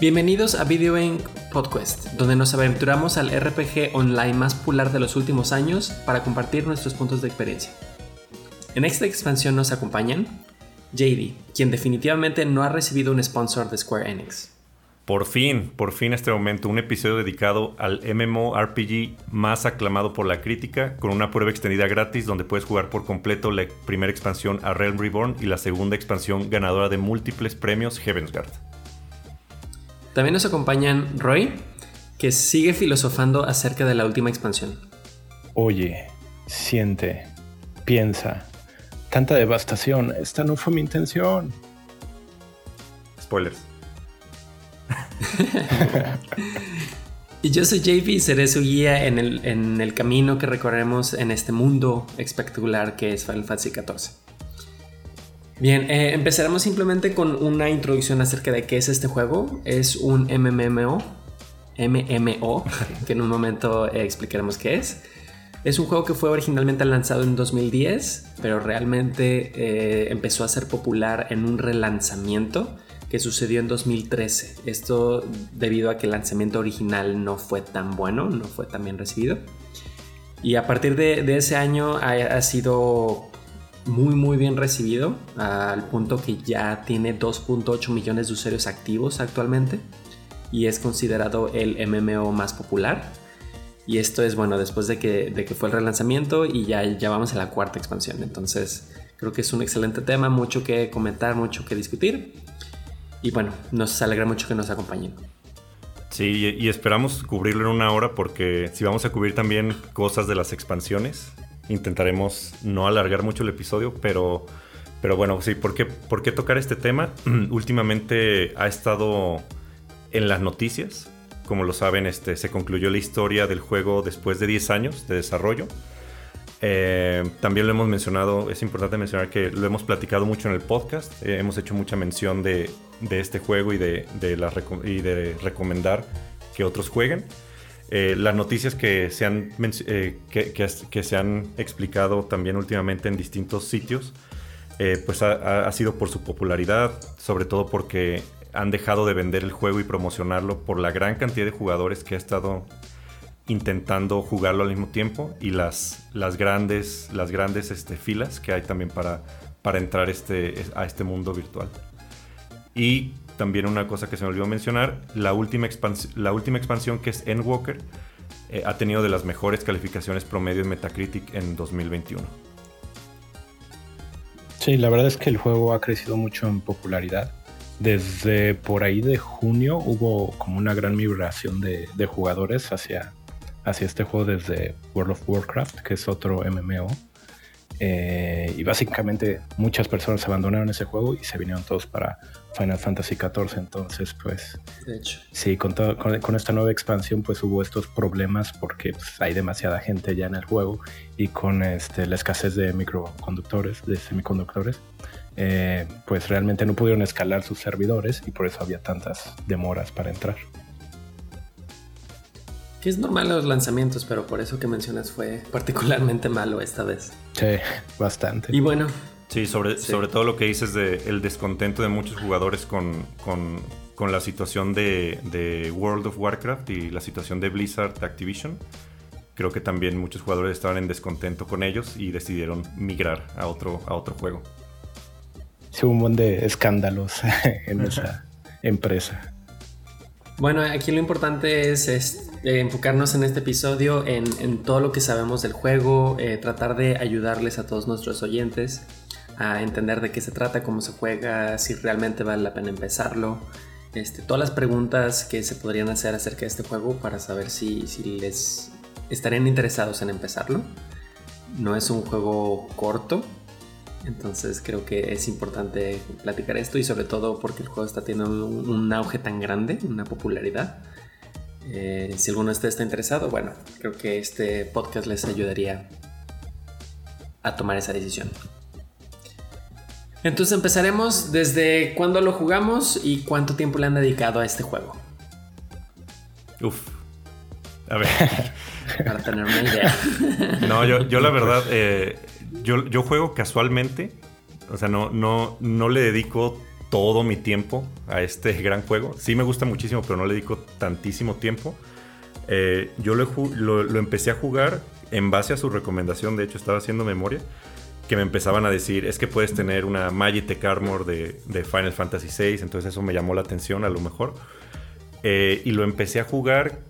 Bienvenidos a Video Inc. Podcast, donde nos aventuramos al RPG online más popular de los últimos años para compartir nuestros puntos de experiencia. En esta expansión nos acompañan JD, quien definitivamente no ha recibido un sponsor de Square Enix. Por fin, por fin este momento, un episodio dedicado al MMORPG más aclamado por la crítica, con una prueba extendida gratis donde puedes jugar por completo la primera expansión a Realm Reborn y la segunda expansión ganadora de múltiples premios Heavensguard. También nos acompañan Roy, que sigue filosofando acerca de la última expansión. Oye, siente, piensa. Tanta devastación, esta no fue mi intención. Spoilers. y yo soy JP y seré su guía en el, en el camino que recorremos en este mundo espectacular que es Final Fantasy XIV. Bien, eh, empezaremos simplemente con una introducción acerca de qué es este juego. Es un MMO, MMO, que en un momento eh, explicaremos qué es. Es un juego que fue originalmente lanzado en 2010, pero realmente eh, empezó a ser popular en un relanzamiento que sucedió en 2013. Esto debido a que el lanzamiento original no fue tan bueno, no fue tan bien recibido. Y a partir de, ese año ha sido muy muy bien recibido al punto que ya tiene 2.8 millones de usuarios activos actualmente y es considerado el MMO más popular. Y esto es bueno después de que, de que fue el relanzamiento y ya, ya vamos a la cuarta expansión. Entonces creo que es un excelente tema, mucho que comentar, mucho que discutir. Y bueno, nos alegra mucho que nos acompañen. Sí, y esperamos cubrirlo en una hora porque si vamos a cubrir también cosas de las expansiones, Intentaremos no alargar mucho el episodio, pero, pero bueno, sí, ¿por qué, ¿por qué tocar este tema? Últimamente ha estado en las noticias. Como lo saben, este, se concluyó la historia del juego después de 10 años de desarrollo. Eh, también lo hemos mencionado, es importante mencionar que lo hemos platicado mucho en el podcast. Eh, hemos hecho mucha mención de, este juego y de, y de recomendar que otros jueguen. Eh, las noticias que se, han, eh, que, se han explicado también últimamente en distintos sitios, eh, pues ha, sido por su popularidad, sobre todo porque han dejado de vender el juego y promocionarlo por la gran cantidad de jugadores que ha estado intentando jugarlo al mismo tiempo y las, las grandes, las grandes este, filas que hay también para, para entrar este, a este mundo virtual. Y también una cosa que se me olvidó mencionar, la última, expansión que es Endwalker eh, ha tenido de las mejores calificaciones promedio en Metacritic en 2021. Sí, la verdad es que el juego ha crecido mucho en popularidad. Desde por ahí de junio hubo como una gran migración de, jugadores hacia, hacia este juego desde World of Warcraft, que es otro MMO. Eh, y básicamente muchas personas abandonaron ese juego y se vinieron todos para Final Fantasy XIV. Entonces, pues, de hecho. sí, con, con, esta nueva expansión, pues hubo estos problemas porque pues, hay demasiada gente ya en el juego y con este, la escasez de microconductores, de semiconductores, eh, pues realmente no pudieron escalar sus servidores y por eso había tantas demoras para entrar. Que es normal los lanzamientos, pero por eso que mencionas fue particularmente malo esta vez. Sí, bastante. Y bueno. Sí, sobre, sobre todo lo que dices de el descontento de muchos jugadores con, la situación de, World of Warcraft y la situación de Blizzard Activision. Creo que también muchos jugadores estaban en descontento con ellos y decidieron migrar a otro, a otro juego. Sí, un montón de escándalos en esa empresa. Bueno, aquí lo importante es, eh, enfocarnos en este episodio en, todo lo que sabemos del juego, eh, tratar de ayudarles a todos nuestros oyentes a entender de qué se trata, cómo se juega, si realmente vale la pena empezarlo. Este, todas las preguntas que se podrían hacer acerca de este juego para saber si, si les estarían interesados en empezarlo. No es un juego corto, entonces creo que es importante platicar esto y sobre todo porque el juego está teniendo un, auge tan grande, una popularidad. Eh, si alguno de ustedes está interesado, bueno, creo que este podcast les ayudaría a tomar esa decisión. Entonces empezaremos desde cuándo lo jugamos y cuánto tiempo le han dedicado a este juego. Uf. A ver. Para tener una idea. No, yo, la verdad, eh, yo, juego casualmente, o sea, no, no, no le dedico todo mi tiempo a este gran juego. Sí me gusta muchísimo, pero no le dedico tantísimo tiempo. Eh, yo lo, lo, empecé a jugar en base a su recomendación, de hecho estaba haciendo memoria, que me empezaban a decir, es que puedes tener una Magitech Armor de, de Final Fantasy VI, entonces eso me llamó la atención a lo mejor. Eh, y lo empecé a jugar,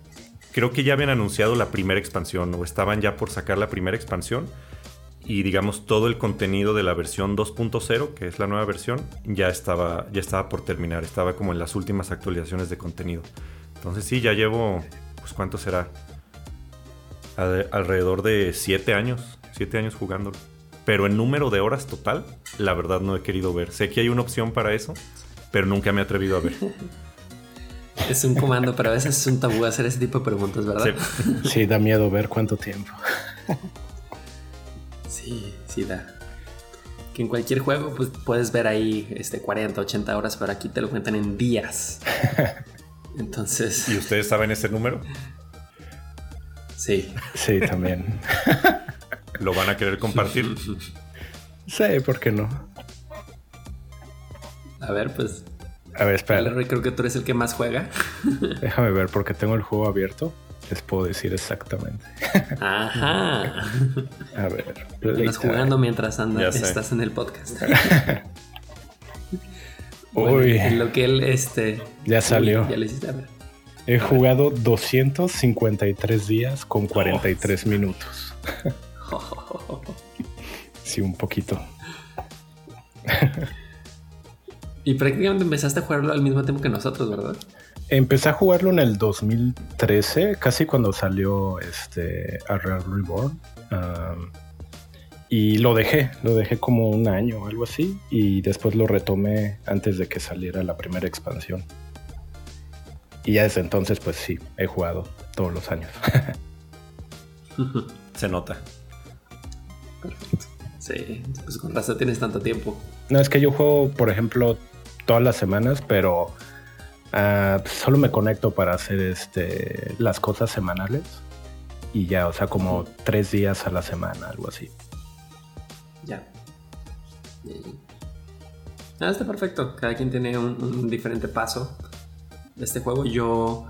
creo que ya habían anunciado la primera expansión o estaban ya por sacar la primera expansión y digamos todo el contenido de la versión 2.0, que es la nueva versión, ya estaba, ya estaba por terminar, estaba como en las últimas actualizaciones de contenido. Entonces sí, ya llevo, pues cuánto será, alrededor de 7 años, 7 años jugándolo. Pero en número de horas total, la verdad no he querido ver. Sé que hay una opción para eso, pero nunca me he atrevido a ver. Es un comando, pero a veces es un tabú hacer ese tipo de preguntas, ¿verdad? Sí, da miedo ver cuánto tiempo. Sí, sí da. Que en cualquier juego pues, puedes ver ahí este, 40, 80 horas, pero aquí te lo cuentan en días. Entonces. ¿Y ustedes saben ese número? Sí. Sí, también. ¿Lo van a querer compartir? Sí, ¿por qué no? A ver, pues. A ver, espera. Creo que tú eres el que más juega. Déjame ver, porque tengo el juego abierto. Les puedo decir exactamente. Ajá. A ver. Estás jugando mientras andas, estás en el podcast. Uy. en lo que él este. Ya salió. ya le hiciste a ver. He jugado 253 días con 43 minutos. sí, un poquito. y prácticamente empezaste a jugarlo al mismo tiempo que nosotros, ¿verdad? Empecé a jugarlo en el 2013, casi cuando salió este Real Reborn. y lo dejé, lo dejé como un año o algo así. Y después lo retomé antes de que saliera la primera expansión. Y ya desde entonces, pues sí, he jugado todos los años. Se nota. Perfecto. Sí, pues con razón tienes tanto tiempo. No, es que yo juego, por ejemplo, todas las semanas, pero ah, solo me conecto para hacer este las cosas semanales. Y ya, o sea, como tres días a la semana, algo así. Ya. Ah, está perfecto. Cada quien tiene un diferente paso este juego. Yo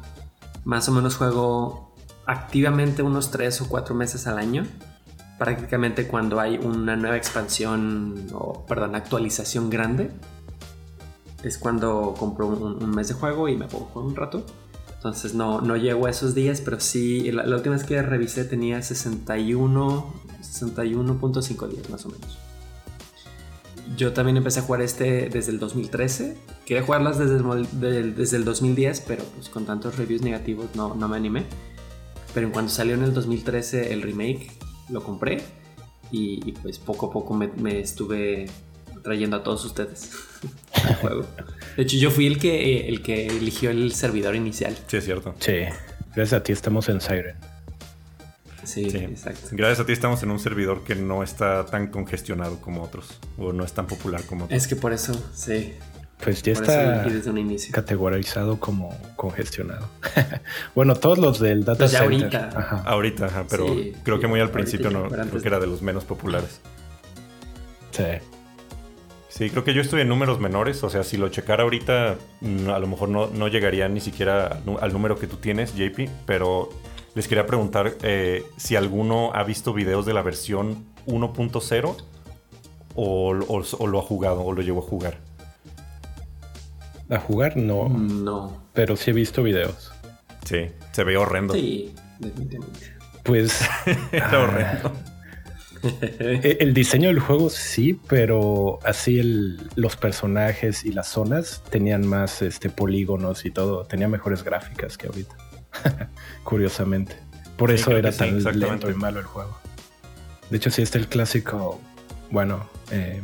más o menos juego activamente unos 3 o 4 meses al año. Prácticamente cuando hay una nueva expansión o, perdón, actualización grande. Es cuando compro un, mes de juego y me pongo jugar un rato. Entonces no, no llego a esos días, pero sí, la, la última vez que revisé tenía 61, 61.5 días más o menos. Yo también empecé a jugar este desde el 2013. Quería jugarlas desde el, desde el 2010, pero pues con tantos reviews negativos no, no me animé. Pero en cuanto salió en el 2013 el remake, lo compré y, pues poco a poco me, estuve trayendo a todos ustedes al juego. De hecho, yo fui el que, el que eligió el servidor inicial. Sí, es cierto. Sí, gracias a ti estamos en Siren. Sí, exacto. Gracias a ti estamos en un servidor que no está tan congestionado como otros, o no es tan popular como otros. Es que por eso, sí. Pues ya está categorizado como congestionado. bueno, todos los del data pues center. Ahorita. Ahorita, pero creo que muy al principio no, creo que era de los menos populares. Sí. Sí, creo que yo estoy en números menores, o sea, si lo checara ahorita, mm, a lo mejor no, no llegaría ni siquiera al número que tú tienes, JP, pero les quería preguntar eh, si alguno ha visto videos de la versión 1.0 o, lo ha jugado o lo llevó a jugar. A jugar no. No. Pero sí he visto videos. Sí, se ve horrendo. Sí, definitivamente. Pues. Era horrendo. E, el diseño del juego sí, pero así los personajes y las zonas tenían más este, polígonos y todo. Tenía mejores gráficas que ahorita. Curiosamente. Por eso era tan lento y malo el juego. De hecho, sí está el clásico. Bueno, eh,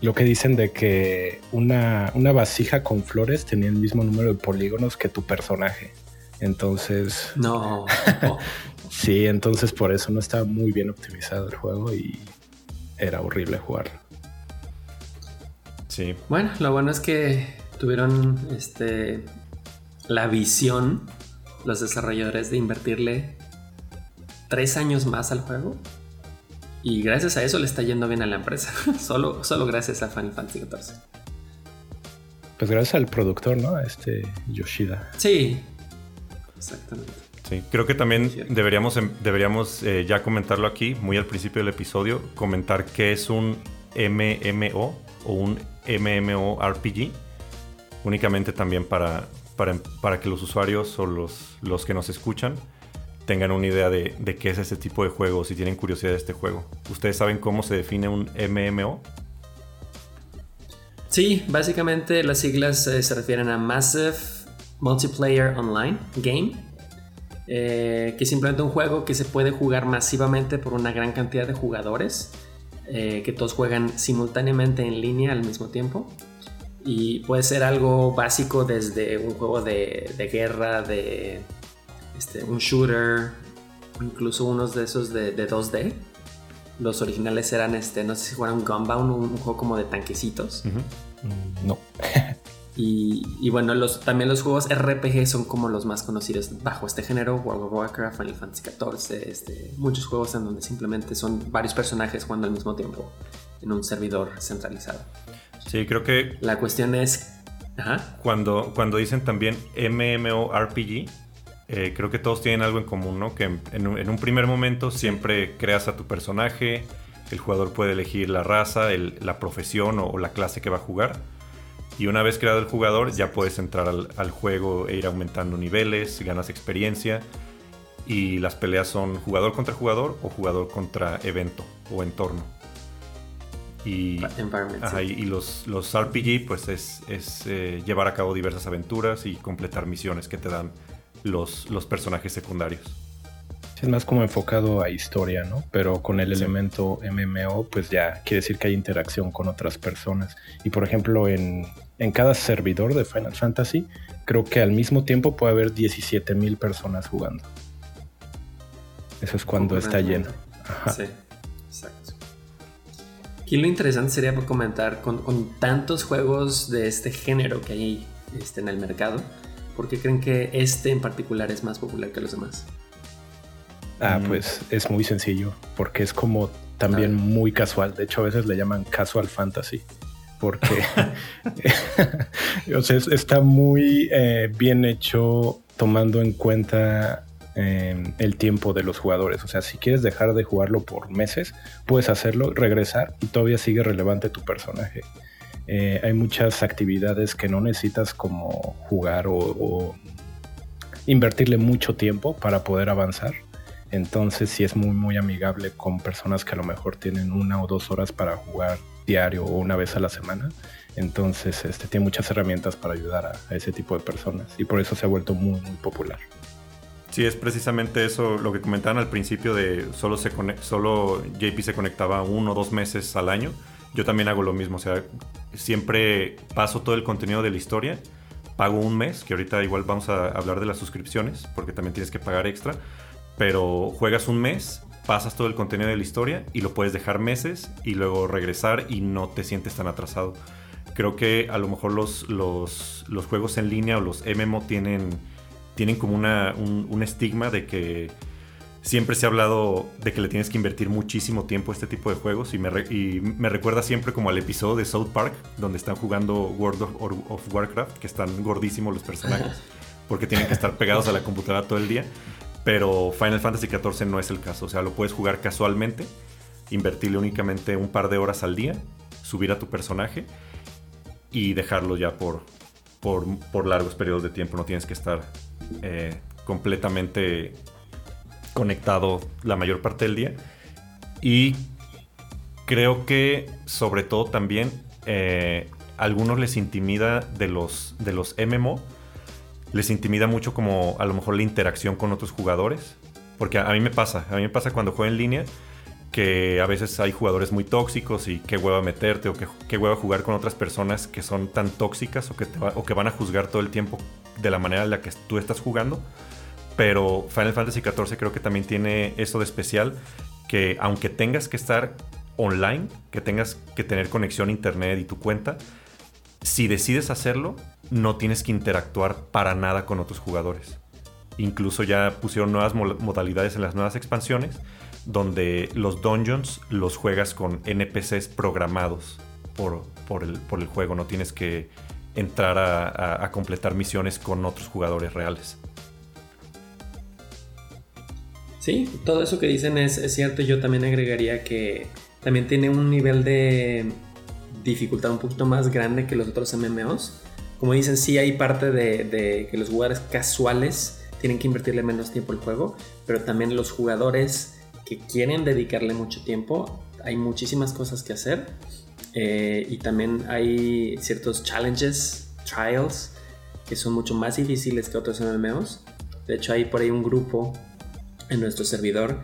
lo que dicen de que una, una vasija con flores tenía el mismo número de polígonos que tu personaje. Entonces. No. sí, entonces por eso no estaba muy bien optimizado el juego y era horrible jugarlo. Sí. Bueno, lo bueno es que tuvieron este la visión, los desarrolladores, de invertirle tres años más al juego. Y gracias a eso le está yendo bien a la empresa. solo, solo gracias a Final Fantasy XIV. Pues gracias al productor, ¿no? Este Yoshida. Sí, exactamente. Sí, creo que también deberíamos, em, deberíamos eh, ya comentarlo aquí, muy al principio del episodio, comentar qué es un MMO o un MMORPG, únicamente también para, para, que los usuarios o los, los que nos escuchan tengan una idea de, de, qué es ese tipo de juego, si tienen curiosidad de este juego. ¿Ustedes saben cómo se define un MMO? Sí, básicamente las siglas eh, se refieren a Massive Multiplayer Online Game eh, que es simplemente un juego que se puede jugar masivamente por una gran cantidad de jugadores, eh, que todos juegan simultáneamente en línea al mismo tiempo. Y puede ser algo básico desde un juego de, guerra, de este, un shooter, incluso unos de esos de, 2D. Los originales eran, este, no sé si un Gunbound, un, juego como de tanquecitos. No. Y, bueno, los, también los juegos RPG son como los más conocidos bajo este género, World of Warcraft, Final Fantasy XIV, este, muchos juegos en donde simplemente son varios personajes jugando al mismo tiempo en un servidor centralizado. Sí, creo que... La cuestión es... Cuando, cuando dicen también MMORPG, eh, creo que todos tienen algo en común, ¿no? Que en, un primer momento siempre creas a tu personaje, el jugador puede elegir la raza, la profesión o la clase que va a jugar y una vez creado el jugador, ya puedes entrar al, juego e ir aumentando niveles, ganas experiencia. Y las peleas son jugador contra jugador o jugador contra evento o entorno. Y, y los, los, RPG, pues es, eh, llevar a cabo diversas aventuras y completar misiones que te dan los, los personajes secundarios. Es más como enfocado a historia, ¿no? Pero con el elemento MMO, pues ya quiere decir que hay interacción con otras personas. Y por ejemplo, en, en cada servidor de Final Fantasy, creo que al mismo tiempo puede haber 17 mil personas jugando. Eso es cuando está lleno. Sí, exacto. Aquí lo interesante sería comentar con, tantos juegos de este género que hay este, en el mercado, ¿por qué creen que este en particular es más popular que los demás? Ah, mm. pues es muy sencillo, porque es como también muy casual. De hecho, a veces le llaman casual fantasy porque está muy eh, bien hecho tomando en cuenta em, el tiempo de los jugadores. O sea, si quieres dejar de jugarlo por meses, puedes hacerlo, regresar y todavía sigue relevante tu personaje. Eh, hay muchas actividades que no necesitas como jugar o, invertirle mucho tiempo para poder avanzar. Entonces sí es muy muy amigable con personas que a lo mejor tienen una o dos horas para jugar diario o una vez a la semana. Entonces, este, tiene muchas herramientas para ayudar a, ese tipo de personas y por eso se ha vuelto muy, muy popular. Sí, es precisamente eso lo que comentaban al principio de solo, se solo JP se conectaba uno o dos meses al año. Yo también hago lo mismo, o sea, siempre paso todo el contenido de la historia, pago un mes, que ahorita igual vamos a hablar de las suscripciones, porque también tienes que pagar extra, pero juegas un mes pasas todo el contenido de la historia y lo puedes dejar meses y luego regresar y no te sientes tan atrasado. Creo que a lo mejor los, los, juegos en línea o los MMO tienen, tienen como una, un, estigma de que siempre se ha hablado de que le tienes que invertir muchísimo tiempo a este tipo de juegos y me, y me recuerda siempre como al episodio de South Park donde están jugando World of Warcraft, que están gordísimos los personajes porque tienen que estar pegados a la computadora todo el día. Pero Final Fantasy XIV no es el caso. O sea, lo puedes jugar casualmente, invertirle únicamente un par de horas al día, subir a tu personaje y dejarlo ya por, por, largos periodos de tiempo. No tienes que estar eh, completamente conectado la mayor parte del día. Y creo que sobre todo también eh, a algunos les intimida de los, de los MMO les intimida mucho como a lo mejor la interacción con otros jugadores. Porque a, mí me pasa, a mí me pasa cuando juego en línea que a veces hay jugadores muy tóxicos y qué hueva meterte o qué, qué hueva jugar con otras personas que son tan tóxicas o que, o que van a juzgar todo el tiempo de la manera en la que tú estás jugando. Pero Final Fantasy XIV creo que también tiene eso de especial que aunque tengas que estar online, que tengas que tener conexión a internet y tu cuenta, si decides hacerlo, no tienes que interactuar para nada con otros jugadores. Incluso ya pusieron nuevas modalidades en las nuevas expansiones, donde los dungeons los juegas con NPCs programados por, el, juego. No tienes que entrar a, completar misiones con otros jugadores reales. Sí, todo eso que dicen es, cierto. Yo también agregaría que también tiene un nivel de dificultad un poquito más grande que los otros MMOs. Como dicen, sí hay parte de, de que los jugadores casuales tienen que invertirle menos tiempo al juego, pero también los jugadores que quieren dedicarle mucho tiempo, hay muchísimas cosas que hacer eh, y también hay ciertos challenges, trials, que son mucho más difíciles que otros MMOs. De hecho, hay por ahí un grupo en nuestro servidor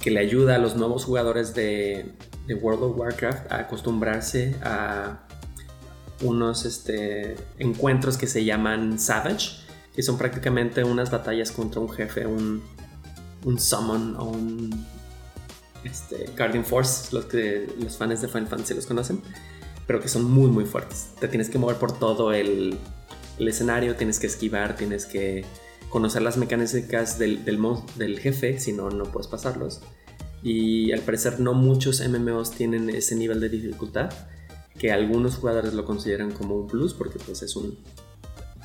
que le ayuda a los nuevos jugadores de, World of Warcraft a acostumbrarse a unos este, encuentros que se llaman Savage, que son prácticamente unas batallas contra un jefe, un, un summon o un este, Guardian Force, los que los fans de Final Fantasy los conocen, pero que son muy muy fuertes. Te tienes que mover por todo el, escenario, tienes que esquivar, tienes que conocer las mecánicas del, del, jefe, si no, no puedes pasarlos. Y al parecer no muchos MMOs tienen ese nivel de dificultad, que algunos jugadores lo consideran como un plus, porque pues es un,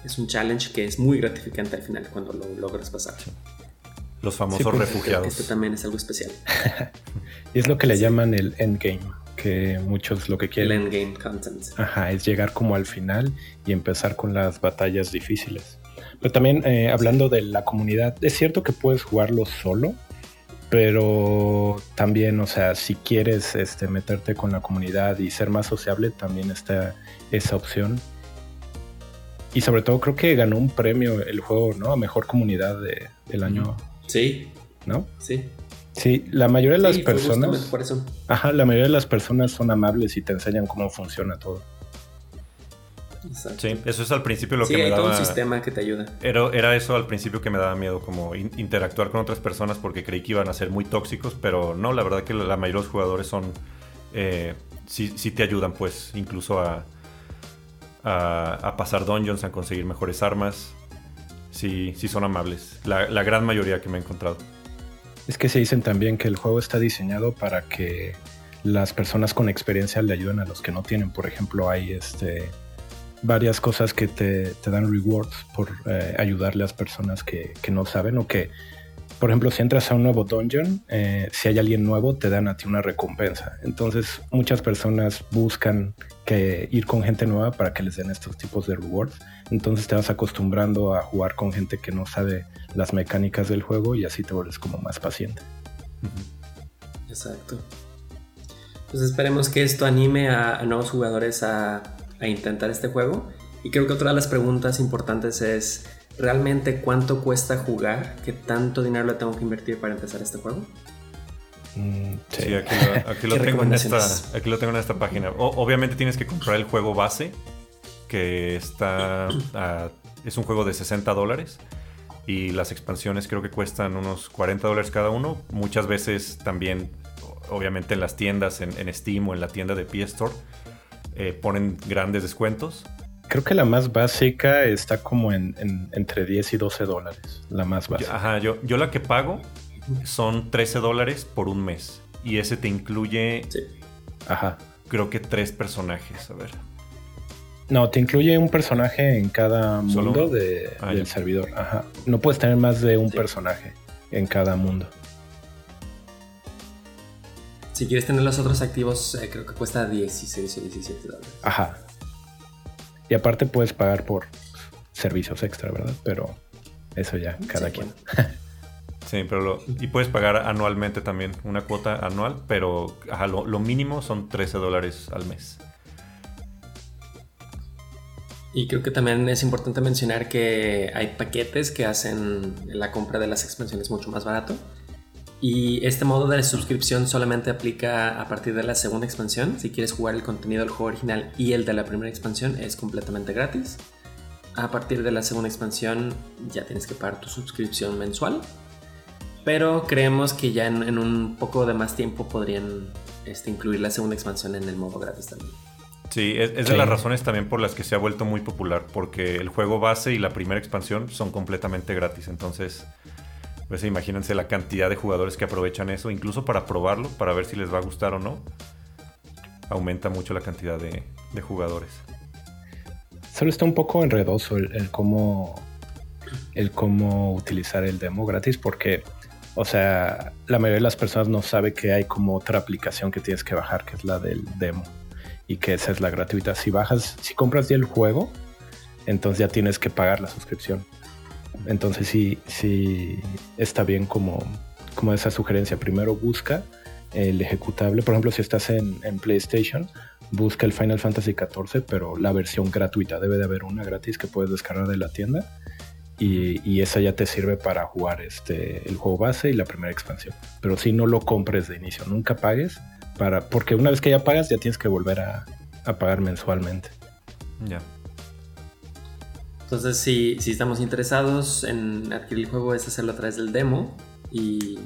es un challenge que es muy gratificante al final cuando lo logras pasar. Los famosos pues, refugiados. Esto también es algo especial. y es lo que le llaman el endgame, que muchos lo que quieren. El endgame content. Ajá, es llegar como al final y empezar con las batallas difíciles. Pero también eh, hablando de la comunidad, es cierto que puedes jugarlo solo, pero también, o sea, si quieres este, meterte con la comunidad y ser más sociable, también está esa opción. Y sobre todo creo que ganó un premio el juego, ¿no? A mejor comunidad del año Sí. ¿No? Sí. Sí, la mayoría de las personas. Por eso. Ajá, la mayoría de las personas son amables y te enseñan cómo funciona todo. Exacto. Sí, eso es al principio lo que me hay daba. todo un sistema que te ayuda. Era, era eso al principio que me daba miedo, como interactuar con otras personas porque creí que iban a ser muy tóxicos, pero no, la verdad que la, mayoría de los jugadores son. Eh, sí, sí, te ayudan, pues, incluso a, a, a pasar dungeons, a conseguir mejores armas sí, sí son amables. La, gran mayoría que me he encontrado. Es que se dicen también que el juego está diseñado para que las personas con experiencia le ayuden a los que no tienen. Por ejemplo, hay este varias cosas que te, dan rewards por eh, ayudarle a las personas que, que, no saben o que por ejemplo, si entras a un nuevo dungeon, eh, si hay alguien nuevo, te dan a ti una recompensa. Entonces, muchas personas buscan que ir con gente nueva para que les den estos tipos de rewards. Entonces te vas acostumbrando a jugar con gente que no sabe las mecánicas del juego y así te vuelves como más paciente. Exacto. Pues esperemos que esto anime a, nuevos jugadores a, a intentar este juego. Y creo que otra de las preguntas importantes es realmente cuánto cuesta jugar, qué tanto dinero le tengo que invertir para empezar este juego. Mm, sí, aquí, lo, tengo en esta, aquí lo tengo en esta página. obviamente tienes que comprar el juego base, que está es un juego de 60 dólares. Y las expansiones creo que cuestan unos 40 dólares cada uno. Muchas veces también, obviamente en las tiendas, en, Steam o en la tienda de PS Store, eh, ponen grandes descuentos. Creo que la más básica está como en, entre 10 y 12 dólares. La más básica. Ajá, yo, yo la que pago son 13 dólares por un mes. Y ese te incluye. Sí. Ajá. Creo que tres personajes. A ver. No, te incluye un personaje en cada mundo ah, del servidor. Ajá. No puedes tener más de un personaje en cada mundo. Si quieres tener los otros activos, eh, creo que cuesta 16 o 17 dólares. Ajá. Y aparte puedes pagar por servicios extra, ¿verdad? Pero eso ya, cada quien. Sí, pero lo, y puedes pagar anualmente también, una cuota anual, pero lo, mínimo son 13 dólares al mes. Y creo que también es importante mencionar que hay paquetes que hacen la compra de las expansiones mucho más barato. Y este modo de suscripción solamente aplica a partir de la segunda expansión. Si quieres jugar el contenido del juego original y el de la primera expansión es completamente gratis. A partir de la segunda expansión ya tienes que pagar tu suscripción mensual. Pero creemos que ya en, un poco de más tiempo podrían este, incluir la segunda expansión en el modo gratis también. Sí, es, es de las razones también por las que se ha vuelto muy popular, porque el juego base y la primera expansión son completamente gratis. Entonces, pues imagínense la cantidad de jugadores que aprovechan eso, incluso para probarlo, para ver si les va a gustar o no. Aumenta mucho la cantidad de, jugadores. Solo está un poco enredoso el, cómo el cómo utilizar el demo gratis porque o sea, la mayoría de las personas no sabe que hay como otra aplicación que tienes que bajar, que es la del demo. Y que esa es la gratuita. Si bajas, si compras ya el juego, entonces ya tienes que pagar la suscripción. Entonces sí, sí está bien como, como esa sugerencia. Primero busca el ejecutable. Por ejemplo, si estás en, PlayStation, busca el Final Fantasy XIV, pero la versión gratuita. Debe de haber una gratis que puedes descargar de la tienda y, esa ya te sirve para jugar este, el juego base y la primera expansión. Pero si no lo compres de inicio, nunca pagues, para, porque una vez que ya pagas ya tienes que volver a, pagar mensualmente. Ya. Entonces, si, estamos interesados en adquirir el juego, es hacerlo a través del demo. Y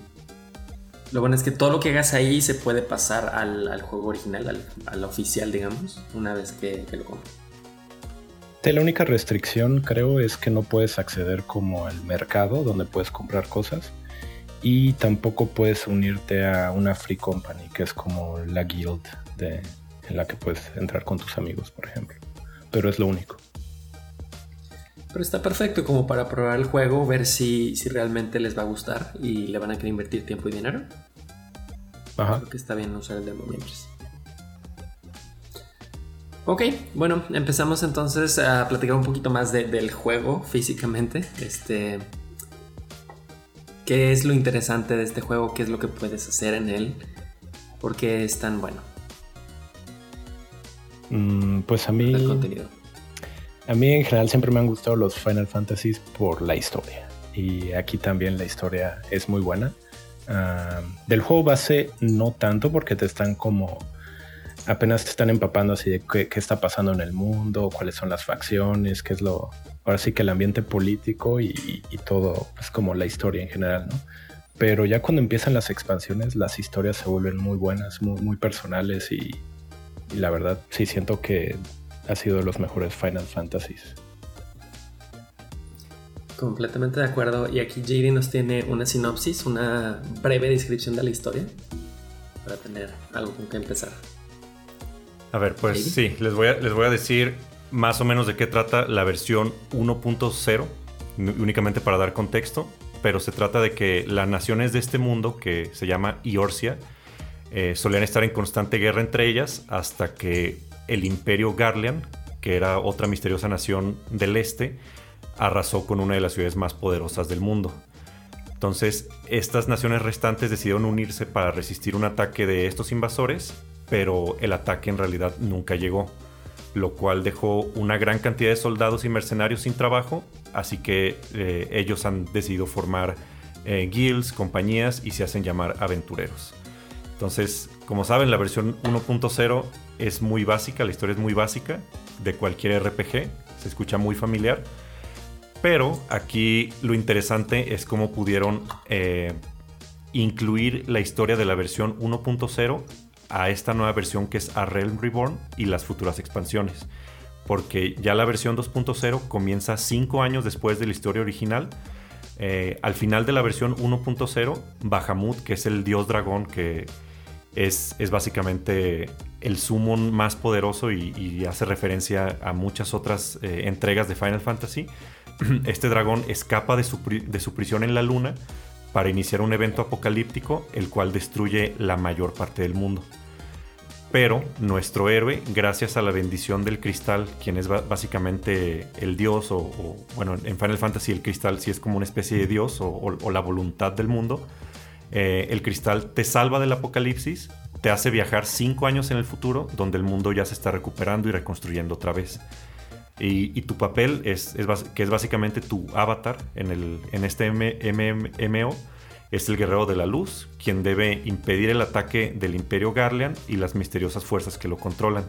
lo bueno es que todo lo que hagas ahí se puede pasar al, juego original, al, oficial, digamos, una vez que, que lo compres la única restricción creo es que no puedes acceder como al mercado donde puedes comprar cosas y tampoco puedes unirte a una free company que es como la guild de, en la que puedes entrar con tus amigos, por ejemplo. Pero es lo único. Pero está perfecto como para probar el juego, ver si, si realmente les va a gustar y le van a querer invertir tiempo y dinero. Ajá. Creo que está bien usar el demo mientras. Ok, bueno, empezamos entonces a platicar un poquito más del juego físicamente. Este, ¿Qué es lo interesante de este juego? ¿Qué es lo que puedes hacer en él? ¿Por qué es tan bueno? Mm, pues a mí... A mí en general siempre me han gustado los Final Fantasies por la historia. Y aquí también la historia es muy buena. Del juego base no tanto porque te están como apenas te están empapando así de qué, está pasando en el mundo, cuáles son las facciones, qué es lo, ahora sí que el ambiente político y, todo, es como la historia en general, ¿no? Pero ya cuando empiezan las expansiones, las historias se vuelven muy buenas, muy, personales y, la verdad sí siento que ha sido de los mejores Final Fantasies. Completamente de acuerdo. Y aquí JD nos tiene una sinopsis, una breve descripción de la historia para tener algo con que empezar. A ver, pues sí, les voy a, les voy a decir más o menos de qué trata la versión 1.0, únicamente para dar contexto, pero se trata de que las naciones de este mundo, que se llama Iorcia, eh, solían estar en constante guerra entre ellas hasta que el imperio Garlean, que era otra misteriosa nación del este, arrasó con una de las ciudades más poderosas del mundo. Entonces, estas naciones restantes decidieron unirse para resistir un ataque de estos invasores pero el ataque en realidad nunca llegó, lo cual dejó una gran cantidad de soldados y mercenarios sin trabajo, así que eh, ellos han decidido formar eh, guilds, compañías y se hacen llamar aventureros. Entonces, como saben, la versión 1.0 es muy básica, la historia es muy básica de cualquier RPG, se escucha muy familiar, pero aquí lo interesante es cómo pudieron eh, incluir la historia de la versión 1.0 a esta nueva versión que es A Realm Reborn y las futuras expansiones. Porque ya la versión 2.0 comienza 5 años después de la historia original. Eh, al final de la versión 1.0, Bahamut, que es el dios dragón que es, es básicamente el summon más poderoso y, hace referencia a muchas otras eh, entregas de Final Fantasy. Este dragón escapa de su, de su prisión en la luna para iniciar un evento apocalíptico, el cual destruye la mayor parte del mundo. Pero nuestro héroe, gracias a la bendición del cristal, quien es básicamente el dios, o, bueno, en Final Fantasy el cristal sí es como una especie de dios o, la voluntad del mundo, eh, el cristal te salva del apocalipsis, te hace viajar cinco años en el futuro, donde el mundo ya se está recuperando y reconstruyendo otra vez. Y, tu papel es, que es básicamente tu avatar en, este MMO es el guerrero de la luz, quien debe impedir el ataque del imperio Garlean y las misteriosas fuerzas que lo controlan.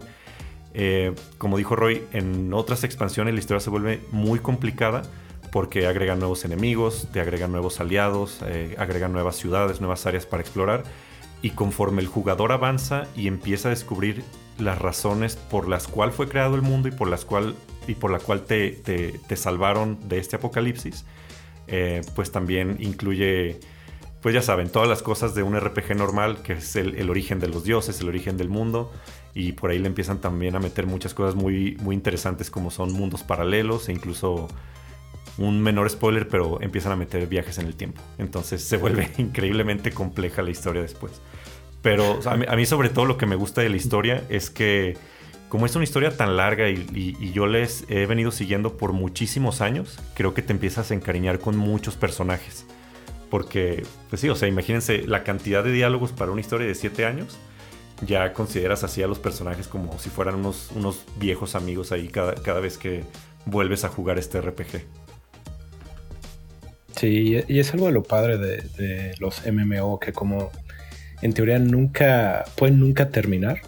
Eh, como dijo Roy, en otras expansiones la historia se vuelve muy complicada porque agregan nuevos enemigos, te agregan nuevos aliados, eh, agregan nuevas ciudades, nuevas áreas para explorar. Y conforme el jugador avanza y empieza a descubrir las razones por las cuales fue creado el mundo y por las cual, y por la cual te, te, salvaron de este apocalipsis, eh, pues también incluye pues ya saben, todas las cosas de un RPG normal, que es el, origen de los dioses, el origen del mundo, y por ahí le empiezan también a meter muchas cosas muy, muy interesantes como son mundos paralelos e incluso un menor spoiler, pero empiezan a meter viajes en el tiempo. Entonces se vuelve increíblemente compleja la historia después. Pero a, mí, sobre todo lo que me gusta de la historia es que como es una historia tan larga y, yo les he venido siguiendo por muchísimos años, creo que te empiezas a encariñar con muchos personajes. Porque, pues sí, o sea, imagínense la cantidad de diálogos para una historia de siete años. Ya consideras así a los personajes como si fueran unos, unos viejos amigos ahí cada, cada vez que vuelves a jugar este RPG. Sí, y es algo de lo padre de, los MMO, que como en teoría nunca pueden nunca terminar,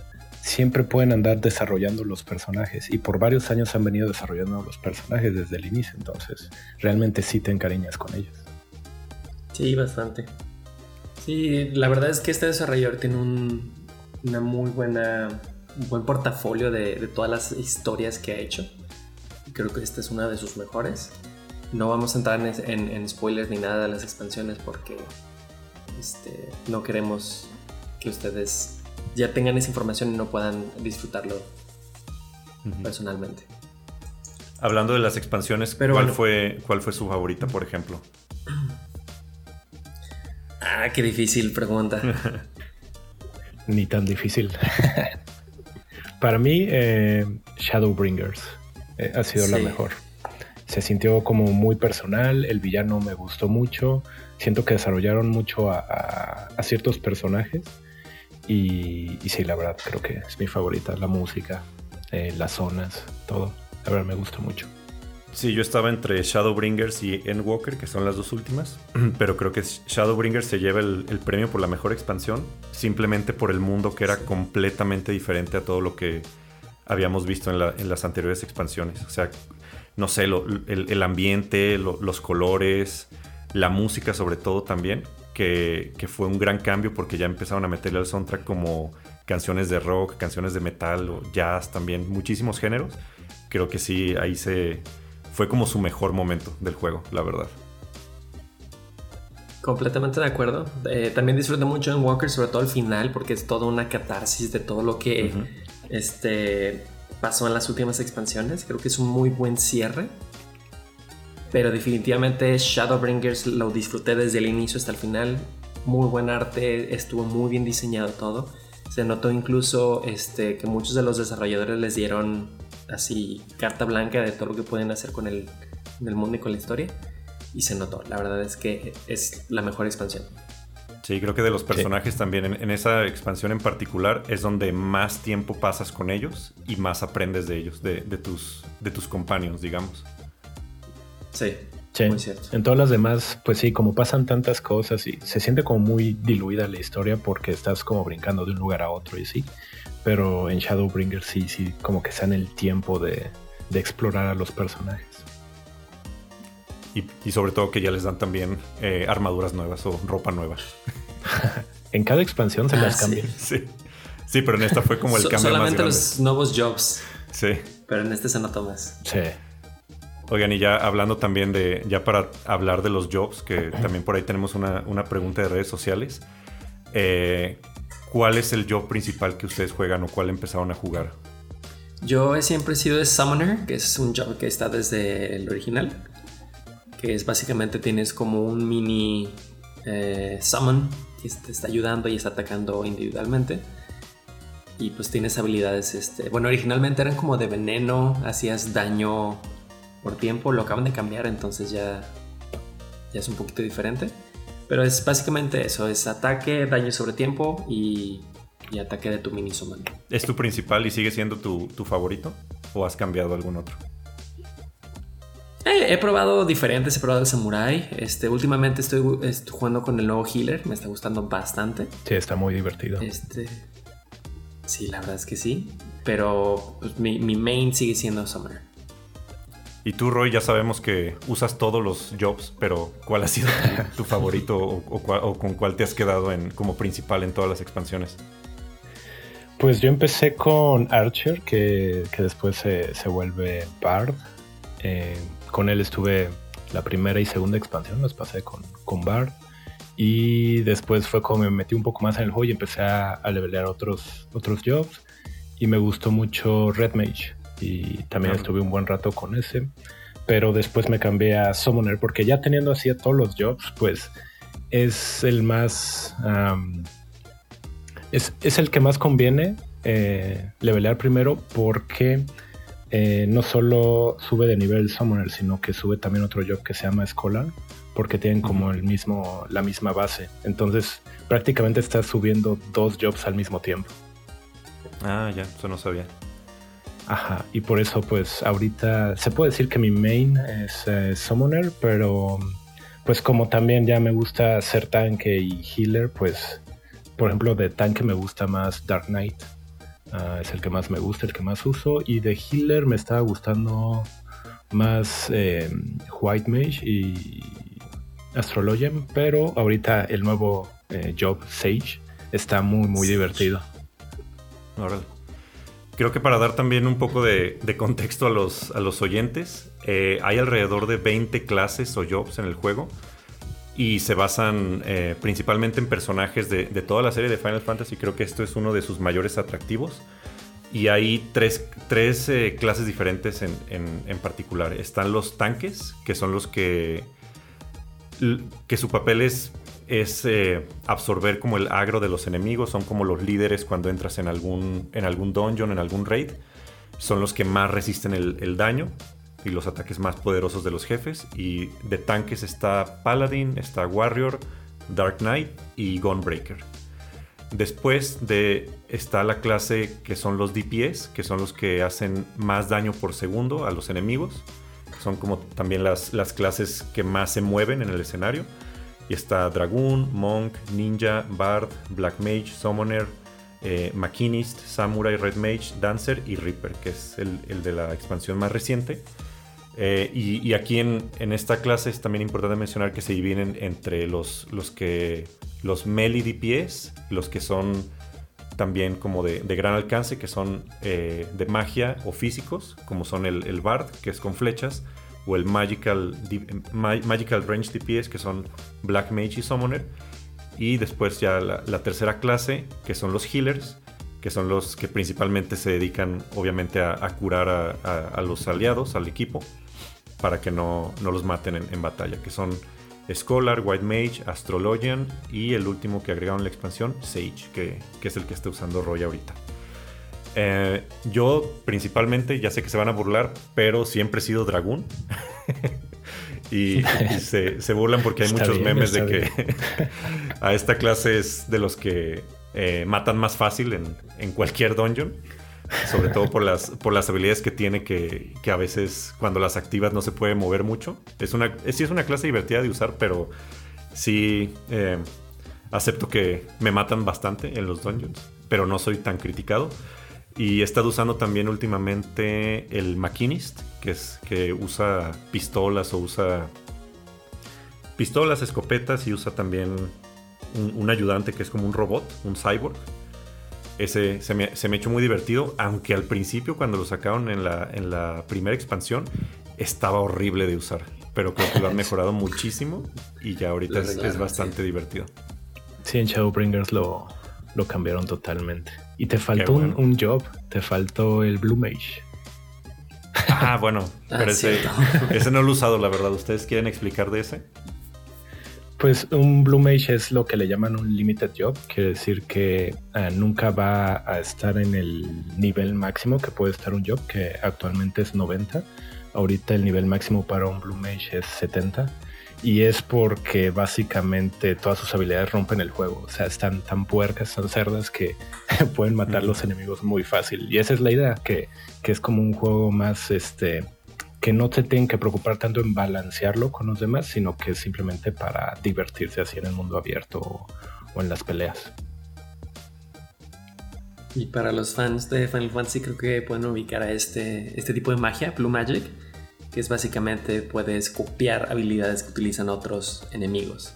siempre pueden andar desarrollando los personajes y por varios años han venido desarrollando los personajes desde el inicio, entonces realmente sí te encariñas con ellos. Sí, bastante. Sí, la verdad es que este desarrollador tiene un, una muy buena, buen portafolio de, de todas las historias que ha hecho. Creo que esta es una de sus mejores. No vamos a entrar en, spoilers ni nada de las expansiones porque este, no queremos que ustedes ya tengan esa información y no puedan disfrutarlo personalmente. Hablando de las expansiones, ¿cuál, fue, ¿cuál fue su favorita, por ejemplo? Ah, qué difícil pregunta. Ni tan difícil. Para mí, eh, Shadowbringers eh, ha sido la mejor se sintió como muy personal, el villano me gustó mucho, siento que desarrollaron mucho a, ciertos personajes y, sí, la verdad creo que es mi favorita, la música, eh, las zonas, todo, la verdad me gustó mucho. Sí, yo estaba entre Shadowbringers y Endwalker, que son las dos últimas, pero creo que Shadowbringers se lleva el, premio por la mejor expansión, simplemente por el mundo que era completamente diferente a todo lo que habíamos visto en, en las anteriores expansiones. O sea, no sé, el, ambiente, los colores, la música sobre todo también, que, fue un gran cambio porque ya empezaron a meterle al soundtrack como canciones de rock, canciones de metal o jazz también, muchísimos géneros. Creo que sí, ahí se fue como su mejor momento del juego, la verdad. Completamente de acuerdo. Eh, también disfruté mucho en Walker, sobre todo al final, porque es toda una catarsis de todo lo que este, pasó en las últimas expansiones. Creo que es un muy buen cierre. Pero definitivamente Shadowbringers lo disfruté desde el inicio hasta el final. Muy buen arte, estuvo muy bien diseñado todo. Se notó incluso este, que muchos de los desarrolladores les dieron así carta blanca de todo lo que pueden hacer con el, el mundo y con la historia. Y se notó, la verdad es que es la mejor expansión. Sí, creo que de los personajes también, en, esa expansión en particular, es donde más tiempo pasas con ellos y más aprendes de ellos, de, tus, de tus companions, digamos. Sí, Muy cierto. En todas las demás, pues sí, como pasan tantas cosas y se siente como muy diluida la historia porque estás como brincando de un lugar a otro y sí. Pero en Shadowbringer sí, sí, como que dan el tiempo de, de explorar a los personajes. Y, sobre todo que ya les dan también eh, armaduras nuevas o ropa nueva. en cada expansión se las ah, cambian. Sí. sí. pero en esta fue como el cambio solamente más los nuevos jobs. Sí. Pero en este se nota más. Sí. Oigan, y ya hablando también de, ya para hablar de los jobs, que también por ahí tenemos una, pregunta de redes sociales. Eh, ¿Cuál es el job principal que ustedes juegan o cuál empezaron a jugar? Yo he siempre sido de Summoner, que es un job que está desde el original que es básicamente tienes como un mini eh, summon que te está ayudando y está atacando individualmente. Y pues tienes habilidades, este, bueno, originalmente eran como de veneno, hacías daño por tiempo, lo acaban de cambiar, entonces ya, ya es un poquito diferente. Pero es básicamente eso, es ataque, daño sobre tiempo y, y ataque de tu mini summon. ¿Es tu principal y sigue siendo tu, tu favorito? ¿O has cambiado algún otro? Eh, he probado diferentes, he probado el Samurai. Este, últimamente estoy, jugando con el nuevo Healer, me está gustando bastante. Sí, está muy divertido. Este, sí, la verdad es que sí. Pero pues, mi, main sigue siendo Summoner. Y tú, Roy, ya sabemos que usas todos los jobs, pero ¿cuál ha sido tu, favorito o, con cuál te has quedado en, como principal en todas las expansiones? Pues yo empecé con Archer, que, después se, se, vuelve Bard. Eh, con él estuve la primera y segunda expansión, los pasé con, con Bard. Y después fue como me metí un poco más en el juego y empecé a, a levelear otros, otros jobs. y me gustó mucho Red Mage y también estuve un buen rato con ese. Pero después me cambié a Summoner porque ya teniendo así a todos los jobs, pues es el más... es, el que más conviene eh, levelear primero porque eh, no solo sube de nivel Summoner, sino que sube también otro job que se llama Scholar porque tienen como el mismo, la misma base. Entonces prácticamente estás subiendo dos jobs al mismo tiempo. Ah, ya, eso no sabía. Ajá, y por eso pues ahorita se puede decir que mi main es eh, Summoner, pero pues como también ya me gusta ser tanque y healer, pues por ejemplo de tanque me gusta más Dark Knight. Ah, es el que más me gusta, el que más uso. Y de healer me estaba gustando más eh, White Mage y Astrologian, pero ahorita el nuevo eh, Job Sage está muy muy divertido. Creo que para dar también un poco de, contexto a los, a los oyentes, eh, hay alrededor de 20 clases o jobs en el juego y se basan eh, principalmente en personajes de, toda la serie de Final Fantasy. Creo que esto es uno de sus mayores atractivos. Y hay tres, eh, clases diferentes en, en, particular. Están los tanques, que son los que, que su papel es es eh, absorber como el agro de los enemigos, son como los líderes cuando entras en algún, en algún dungeon, en algún raid, son los que más resisten el, daño y los ataques más poderosos de los jefes. Y de tanques está Paladin, está Warrior, Dark Knight y Gunbreaker. Después de está la clase que son los DPS, que son los que hacen más daño por segundo a los enemigos. Son como también las, las clases que más se mueven en el escenario. Y está Dragoon, Monk, Ninja, Bard, Black Mage, Summoner, eh, Machinist, Samurai, Red Mage, Dancer y Reaper, que es el, de la expansión más reciente. Eh, y, aquí en, esta clase es también importante mencionar que se dividen entre los, los que los melee DPS, los que son también como de, gran alcance, que son eh, de magia o físicos, como son el, el Bard, que es con flechas, o el Magical, Magical Range DPS, que son Black Mage y Summoner. Y después ya la, tercera clase, que son los Healers, que son los que principalmente se dedican obviamente a, curar a, los aliados, al equipo, para que no, los maten en, batalla, que son Scholar, White Mage, Astrologian y el último que agregaron en la expansión, Sage, que, que es el que está usando Roy ahorita. Eh, yo principalmente, ya sé que se van a burlar, pero siempre he sido dragón. y, se, burlan porque hay muchos memes de que a esta clase es de los que eh, matan más fácil en, cualquier dungeon. Sobre todo por las, por las habilidades que tiene que, a veces cuando las activas no se puede mover mucho. Es una, sí es una clase divertida de usar, pero sí eh, acepto que me matan bastante en los dungeons. Pero no soy tan criticado. Y he estado usando también últimamente el Machinist, que es que usa pistolas o usa pistolas, escopetas y usa también un, ayudante que es como un robot, un cyborg. Ese se me, se me echó muy divertido, aunque al principio cuando lo sacaron en la, en la primera expansión estaba horrible de usar. Pero creo que lo han mejorado muchísimo y ya ahorita es, bastante divertido. Sí, en Shadowbringers lo, lo cambiaron totalmente. Y te faltó un, job, te faltó el Blue Mage. Ah, bueno, ah, pero ese, no lo he usado, la verdad. ¿Ustedes quieren explicar de ese? Pues un Blue Mage es lo que le llaman un limited job, quiere decir que ah, nunca va a estar en el nivel máximo que puede estar un job, que actualmente es 90. Ahorita el nivel máximo para un Blue Mage es 70 y es porque básicamente todas sus habilidades rompen el juego. O sea, están tan puercas, tan cerdas que pueden matar los enemigos muy fácil. Y esa es la idea, que, es como un juego más este que no te tienen que preocupar tanto en balancearlo con los demás, sino que es simplemente para divertirse así en el mundo abierto o, o en las peleas. Y para los fans de Final Fantasy creo que pueden ubicar a este, este tipo de magia, Blue Magic, que es básicamente puedes copiar habilidades que utilizan otros enemigos.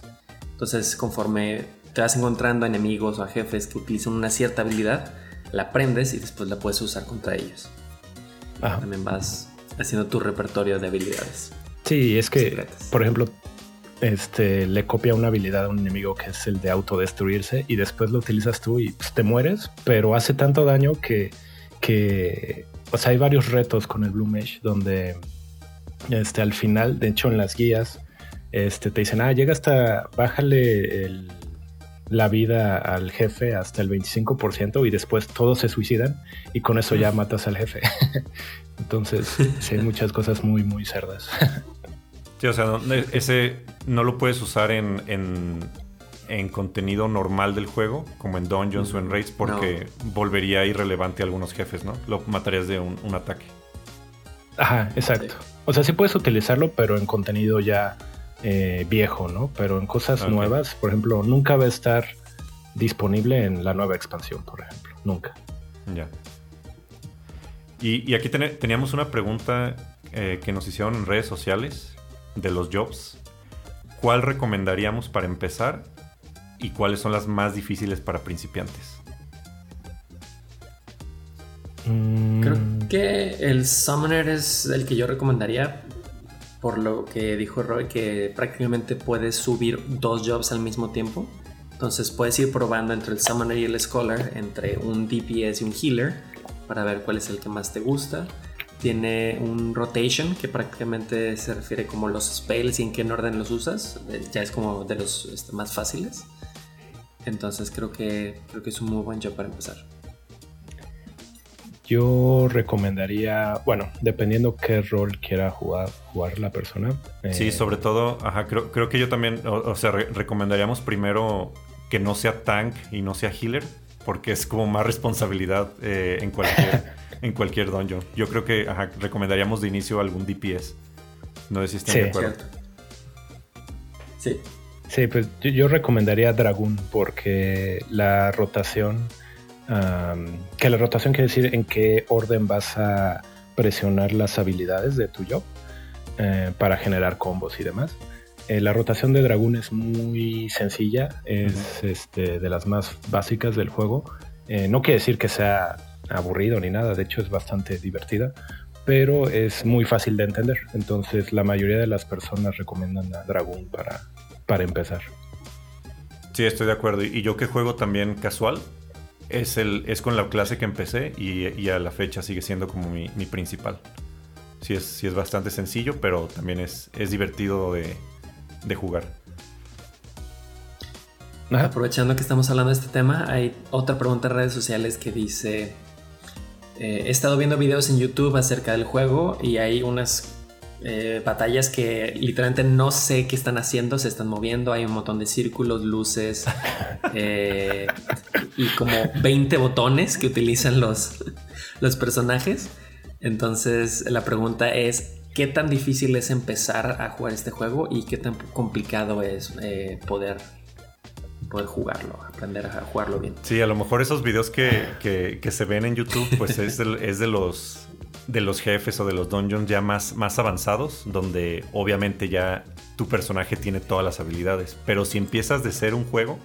Entonces, conforme te vas encontrando enemigos o a jefes que utilizan una cierta habilidad, la aprendes y después la puedes usar contra ellos. También vas haciendo tu repertorio de habilidades. Sí, es que, por ejemplo, este, le copia una habilidad a un enemigo que es el de autodestruirse y después lo utilizas tú y pues, te mueres, pero hace tanto daño que que, o sea, hay varios retos con el Blue Mesh donde este, al final, de hecho en las guías, este, te dicen, ah, llega hasta, bájale la vida al jefe hasta el 25% y después todos se suicidan y con eso ya matas al jefe. Entonces, sí, hay muchas cosas muy, muy cerdas. Sí, o sea, ese no lo puedes usar en, en, contenido normal del juego, como en Dungeons o en Raids, porque volvería irrelevante a algunos jefes, ¿no? Lo matarías de un, ataque. Ajá, exacto. O sea, sí puedes utilizarlo, pero en contenido ya eh, viejo, ¿no? Pero en cosas nuevas, por ejemplo, nunca va a estar disponible en la nueva expansión, por ejemplo. Nunca. Ya. Y, aquí teníamos una pregunta eh, que nos hicieron en redes sociales de los jobs. ¿Cuál recomendaríamos para empezar y cuáles son las más difíciles para principiantes? Mm. Creo que el Summoner es el que yo recomendaría, por lo que dijo Roy, que prácticamente puedes subir dos jobs al mismo tiempo. Entonces puedes ir probando entre el Summoner y el Scholar, entre un DPS y un Healer para ver cuál es el que más te gusta. Tiene un rotation que prácticamente se refiere como los spells y en qué orden los usas. Eh, ya es como de los este, más fáciles. Entonces creo que, creo que es un muy buen job para empezar. Yo recomendaría, bueno, dependiendo qué rol quiera jugar, jugar la persona. Sí, eh, sobre todo, ajá, creo, creo que yo también, o, sea, recomendaríamos primero que no sea tank y no sea healer porque es como más responsabilidad eh, en, cualquier, en cualquier dungeon. Yo creo que recomendaríamos de inicio algún DPS. No sé si están de acuerdo. Sí. Sí, pues yo, recomendaría Dragoon porque la rotación, que la rotación quiere decir en qué orden vas a presionar las habilidades de tu job eh, para generar combos y demás. Eh, la rotación de dragón es muy sencilla, es este, de las más básicas del juego. Eh, no quiere decir que sea aburrido ni nada, de hecho es bastante divertida, pero es muy fácil de entender. Entonces la mayoría de las personas recomiendan a dragón para, para empezar. Sí, estoy de acuerdo. Y yo que juego también casual, es, el, es con la clase que empecé y, a la fecha sigue siendo como mi, principal. Sí es, sí es bastante sencillo, pero también es, es divertido de, de jugar. Aprovechando que estamos hablando de este tema, hay otra pregunta en redes sociales que dice, eh, he estado viendo videos en YouTube acerca del juego y hay unas eh, batallas que literalmente no sé qué están haciendo, se están moviendo, hay un montón de círculos, luces eh, y como 20 botones que utilizan los, los personajes. Entonces la pregunta es, qué tan difícil es empezar a jugar este juego y qué tan complicado es eh, poder, poder jugarlo, aprender a jugarlo bien. Sí, a lo mejor esos videos que, se ven en YouTube, pues es, de, los de los jefes o de los dungeons ya más, más avanzados, donde obviamente ya tu personaje tiene todas las habilidades. Pero si empiezas de ser un juego,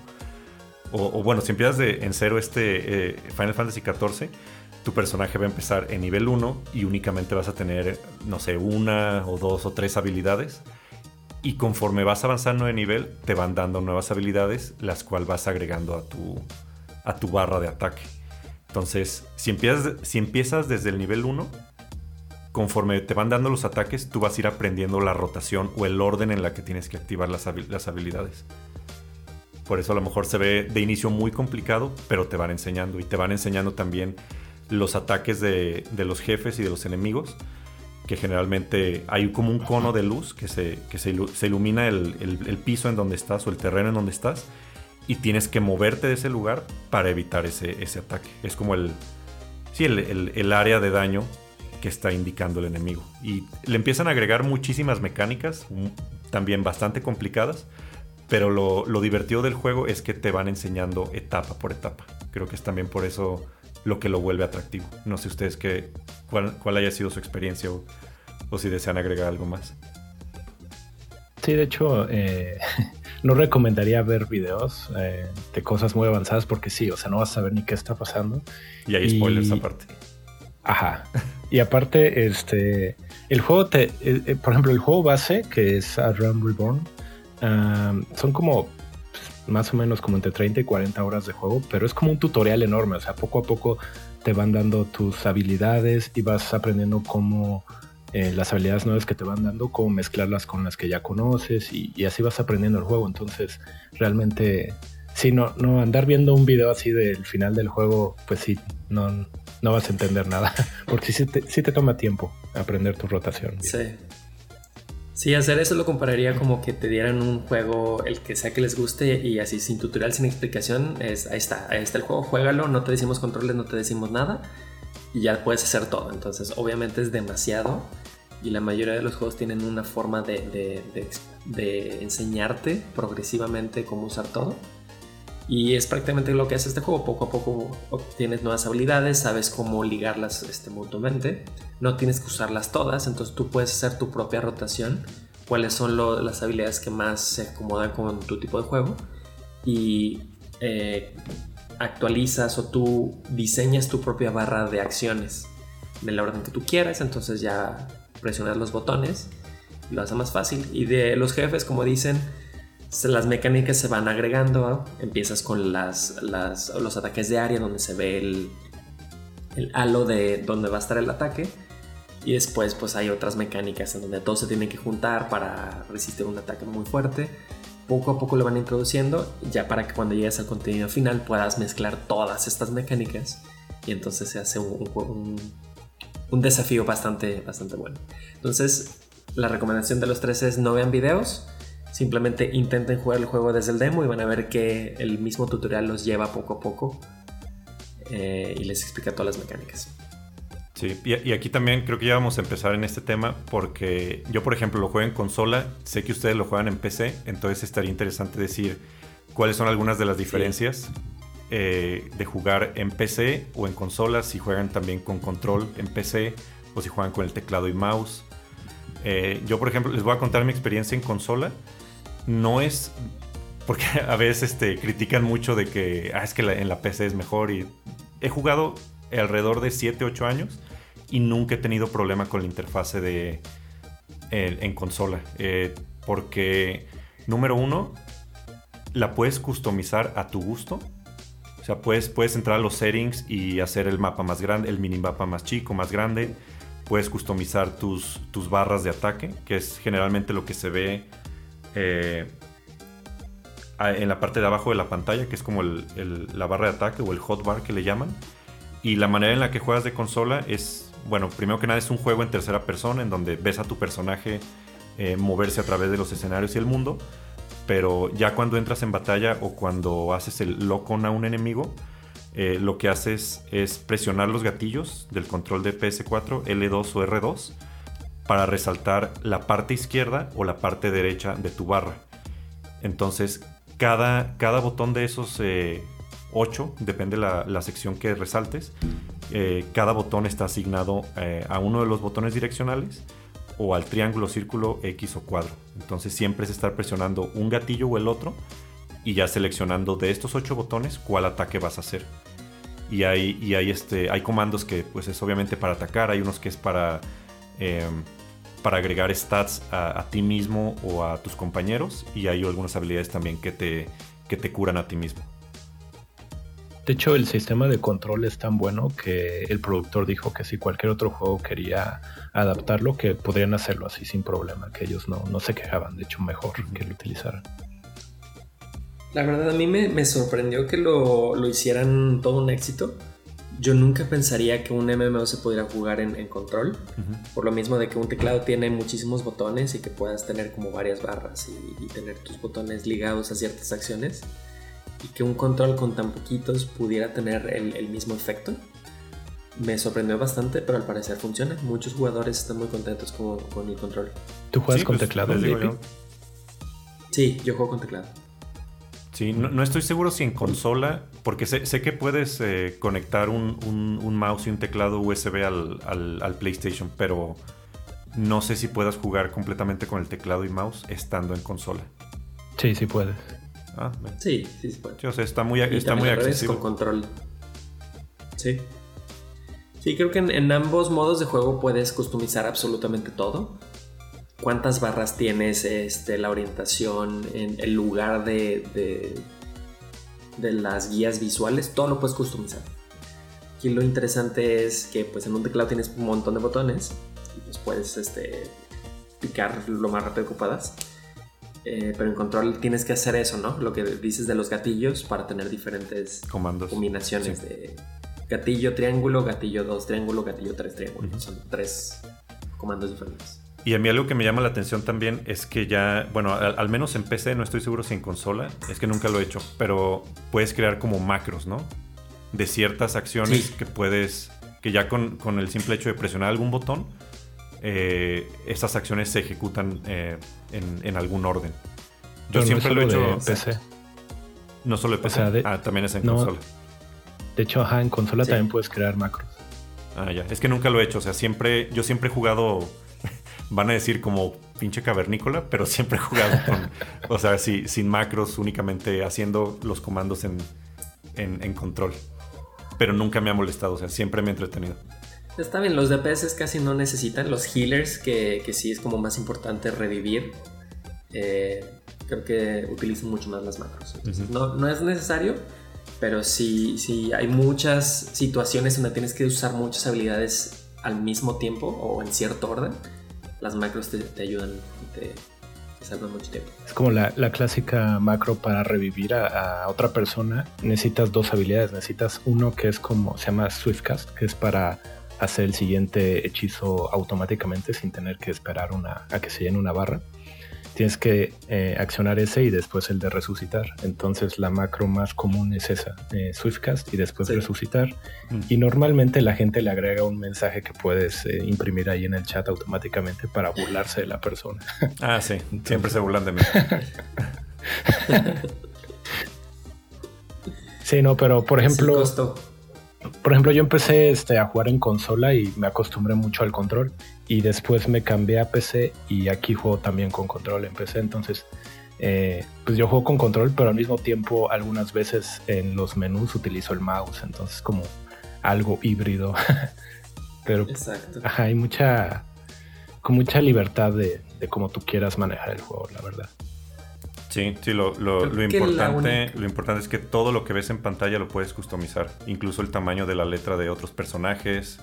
o, bueno, si empiezas de, en cero este eh, Final Fantasy XIV, tu personaje va a empezar en nivel 1 y únicamente vas a tener, no sé, una o dos o tres habilidades. Y conforme vas avanzando de nivel, te van dando nuevas habilidades, las cuales vas agregando a tu, a tu barra de ataque. Entonces, si empiezas, si empiezas desde el nivel 1, conforme te van dando los ataques, tú vas a ir aprendiendo la rotación o el orden en la que tienes que activar las, las habilidades. Por eso a lo mejor se ve de inicio muy complicado, pero te van enseñando. Y te van enseñando también los ataques de, los jefes y de los enemigos, que generalmente hay como un cono de luz que se, se, ilumina el, piso en donde estás o el terreno en donde estás y tienes que moverte de ese lugar para evitar ese, ese ataque. Es como el, sí, el, área de daño que está indicando el enemigo. Y le empiezan a agregar muchísimas mecánicas, también bastante complicadas, pero lo, lo divertido del juego es que te van enseñando etapa por etapa. Creo que es también por eso lo que lo vuelve atractivo. No sé ustedes qué, cuál, haya sido su experiencia o, si desean agregar algo más. Sí, de hecho, eh, no recomendaría ver videos eh, de cosas muy avanzadas porque sí, o sea, no vas a saber ni qué está pasando. Y hay spoilers aparte. Ajá. Y aparte, este, el juego te, eh, por ejemplo, el juego base que es A Realm Reborn, son como más o menos como entre 30 y 40 horas de juego, pero es como un tutorial enorme, o sea, poco a poco te van dando tus habilidades y vas aprendiendo cómo eh, las habilidades nuevas que te van dando, cómo mezclarlas con las que ya conoces y, así vas aprendiendo el juego. Entonces, realmente, sí, no, no andar viendo un video así del final del juego, pues sí, no, no vas a entender nada, porque sí te, sí te toma tiempo aprender tu rotación. Sí. Sí, hacer eso lo compararía como que te dieran un juego, el que sea que les guste, y así sin tutorial, sin explicación, es, ahí está, ahí está el juego, juégalo, no te decimos controles, no te decimos nada, y ya puedes hacer todo. Entonces, obviamente es demasiado, y la mayoría de los juegos tienen una forma de, de enseñarte progresivamente cómo usar todo. Y es prácticamente lo que hace este juego. Poco a poco obtienes nuevas habilidades, sabes cómo ligarlas este, mutuamente. No tienes que usarlas todas, entonces tú puedes hacer tu propia rotación. Cuáles son las habilidades que más se acomodan con tu tipo de juego. Y eh, actualizas o tú diseñas tu propia barra de acciones de la orden que tú quieras. Entonces ya presionas los botones lo hace más fácil. Y de los jefes, como dicen las mecánicas se van agregando. Empiezas con los ataques de área donde se ve el, el halo de donde va a estar el ataque. Y después pues hay otras mecánicas en donde todo se tiene que juntar para resistir un ataque muy fuerte. Poco a poco lo van introduciendo ya para que cuando llegues al contenido final puedas mezclar todas estas mecánicas. Y entonces se hace un desafío bastante, bastante bueno. Entonces la recomendación de los tres es no vean videos Simplemente intenten jugar el juego desde el demo y van a ver que el mismo tutorial los lleva poco a poco eh, y les explica todas las mecánicas. Sí, y, aquí también creo que ya vamos a empezar en este tema porque yo, por ejemplo, lo juego en consola, sé que ustedes lo juegan en PC, entonces estaría interesante decir cuáles son algunas de las diferencias eh, de jugar en PC o en consola, si juegan también con control en PC o si juegan con el teclado y mouse. Eh, yo, por ejemplo, les voy a contar mi experiencia en consola no es porque a veces este, critican mucho de que ah, es que en la PC es mejor y he jugado alrededor de 7, 8 años y nunca he tenido problema con la interfase de en consola eh, porque número uno la puedes customizar a tu gusto. O sea puedes, puedes entrar a los settings y hacer el mapa más grande el minimapa más chico más grande. Puedes customizar tus, tus barras de ataque que es generalmente lo que se ve eh, en la parte de abajo de la pantalla, que es como la barra de ataque o el hotbar que le llaman. Y la manera en la que juegas de consola es, bueno, primero que nada es un juego en tercera persona en donde ves a tu personaje eh, moverse a través de los escenarios y el mundo. Pero ya cuando entras en batalla o cuando haces el lock on a un enemigo, eh, lo que haces es presionar los gatillos del control de PS4, L2 o R2 para resaltar la parte izquierda o la parte derecha de tu barra. Entonces, cada, cada botón de esos 8, eh, depende la, la sección que resaltes, eh, cada botón está asignado eh, a uno de los botones direccionales o al triángulo, círculo, X o cuadro. Entonces siempre es estar presionando un gatillo o el otro y ya seleccionando de estos 8 botones cuál ataque vas a hacer. Y hay, y hay, este, hay comandos que pues es obviamente para atacar, hay unos que es para Em, para agregar stats a, ti mismo o a tus compañeros y hay algunas habilidades también que te, que te curan a ti mismo. De hecho, el sistema de control es tan bueno que el productor dijo que si cualquier otro juego quería adaptarlo, que podrían hacerlo así sin problema, que ellos no, no se quejaban, de hecho mejor que lo utilizaran. La verdad a mí me, me sorprendió que lo, lo, hicieran todo un éxito yo nunca pensaría que un MMO se pudiera jugar en, control, por lo mismo de que un teclado tiene muchísimos botones y que puedas tener como varias barras y, tener tus botones ligados a ciertas acciones, y que un control con tan poquitos pudiera tener el, mismo efecto. Me sorprendió bastante, pero al parecer funciona. Muchos jugadores están muy contentos con, con el control. ¿Tú juegas con pues, teclado, Sí, yo juego con teclado. Sí, no, estoy seguro si en consola, porque sé, que puedes eh, conectar un, mouse y un teclado USB al, PlayStation, pero no sé si puedas jugar completamente con el teclado y mouse estando en consola. Sí, sí puedes. Ah, sí, sí, sí puede. o sea, está muy, está muy accesible. con control. Sí. Sí, creo que en ambos modos de juego puedes customizar absolutamente todo cuántas barras tienes, este, la orientación, en el lugar de, de, las guías visuales, todo lo puedes customizar. Aquí lo interesante es que pues en un teclado tienes un montón de botones y pues puedes este, picar lo más rápido que puedas. Eh, pero en control tienes que hacer eso, ¿no? Lo que dices de los gatillos para tener diferentes comandos. Combinaciones de gatillo triángulo, gatillo 2 triángulo, gatillo 3 triángulo. Son tres comandos diferentes. Y a mí algo que me llama la atención también es que ya, bueno, al, menos en PC, no estoy seguro si en consola, es que nunca lo he hecho, pero puedes crear como macros, ¿no? De ciertas acciones que puedes, que ya con, con, el simple hecho de presionar algún botón, eh, esas acciones se ejecutan eh, en, algún orden. Yo siempre lo he hecho en PC. No solo en PC, ah, también es en consola. De hecho, ajá, en consola también puedes crear macros. Ah, ya. Es que nunca lo he hecho. O sea, siempre, yo siempre he jugado, van a decir como pinche cavernícola, pero siempre he jugado con, o sea, sin macros, únicamente haciendo los comandos en, en control. Pero nunca me ha molestado, o sea, siempre me he entretenido. Está bien, los DPS casi no necesitan. Los healers, que, sí es como más importante revivir, eh, creo que utilizan mucho más las macros. no, no, es necesario, pero sí, sí hay muchas situaciones donde tienes que usar muchas habilidades al mismo tiempo o en cierto orden. Las macros te, ayudan y te, salvan mucho tiempo. Es como la, clásica macro para revivir a, a, otra persona. Necesitas dos habilidades. Necesitas uno que es como se llama Swiftcast, que es para hacer el siguiente hechizo automáticamente sin tener que esperar una, a que se llene una barra. Tienes que eh, accionar ese y después el de resucitar. Entonces la macro más común es esa, eh, Swiftcast y después resucitar. Mm. Y normalmente la gente le agrega un mensaje que puedes eh, imprimir ahí en el chat automáticamente para burlarse de la persona. Ah, sí, siempre se burlan de mí. sí, no, pero por ejemplo por ejemplo, yo empecé este, a jugar en consola y me acostumbré mucho al control. Y después me cambié a PC y aquí juego también con control en PC. Entonces, eh, pues yo juego con control, pero al mismo tiempo algunas veces en los menús utilizo el mouse. Entonces, como algo híbrido. pero Exacto. hay mucha, con mucha libertad de, de cómo tú quieras manejar el juego, la verdad. Sí, sí, lo, importante, lo importante es que todo lo que ves en pantalla lo puedes customizar. Incluso el tamaño de la letra de otros personajes.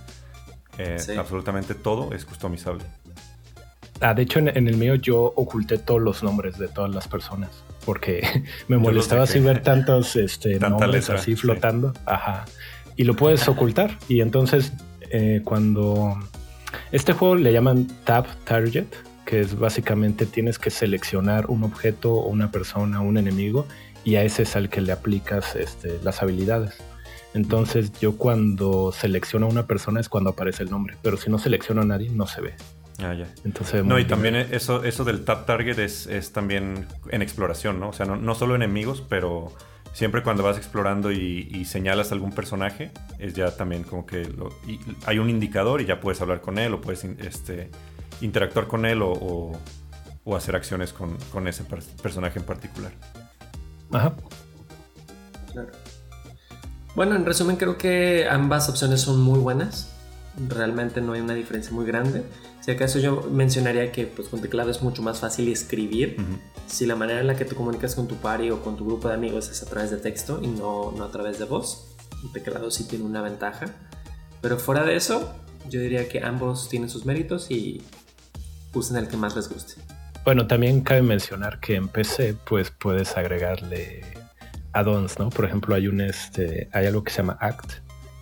Eh, absolutamente todo es customizable. Ah, de hecho, en, el mío yo oculté todos los nombres de todas las personas. Porque me molestaba así ver tantos este, nombres así flotando. Ajá. Y lo puedes ocultar. Y entonces, eh, cuando. Este juego le llaman Tab Target que es básicamente tienes que seleccionar un objeto o una persona, un enemigo, y a ese es al que le aplicas este, las habilidades. Entonces yo cuando selecciono a una persona es cuando aparece el nombre, pero si no selecciono a nadie no se ve. Ah, ya. Entonces, no, y también eso, eso del tap target es, es también en exploración, ¿no? O sea, no, no, solo enemigos, pero siempre cuando vas explorando y, señalas a algún personaje, es ya también como que hay un indicador y ya puedes hablar con él o puedes este, interactuar con él o, hacer acciones con, ese personaje en particular. Ajá. Bueno, en resumen creo que ambas opciones son muy buenas. Realmente no hay una diferencia muy grande. Si acaso yo mencionaría que pues, con teclado es mucho más fácil escribir. Si la manera en la que te comunicas con tu party o con tu grupo de amigos es a través de texto y no, no a través de voz, el teclado sí tiene una ventaja. Pero fuera de eso, yo diría que ambos tienen sus méritos y usen el que más les guste. Bueno, también cabe mencionar que en PC pues puedes agregarle add-ons, ¿no? Por ejemplo, hay un este, hay algo que se llama Act,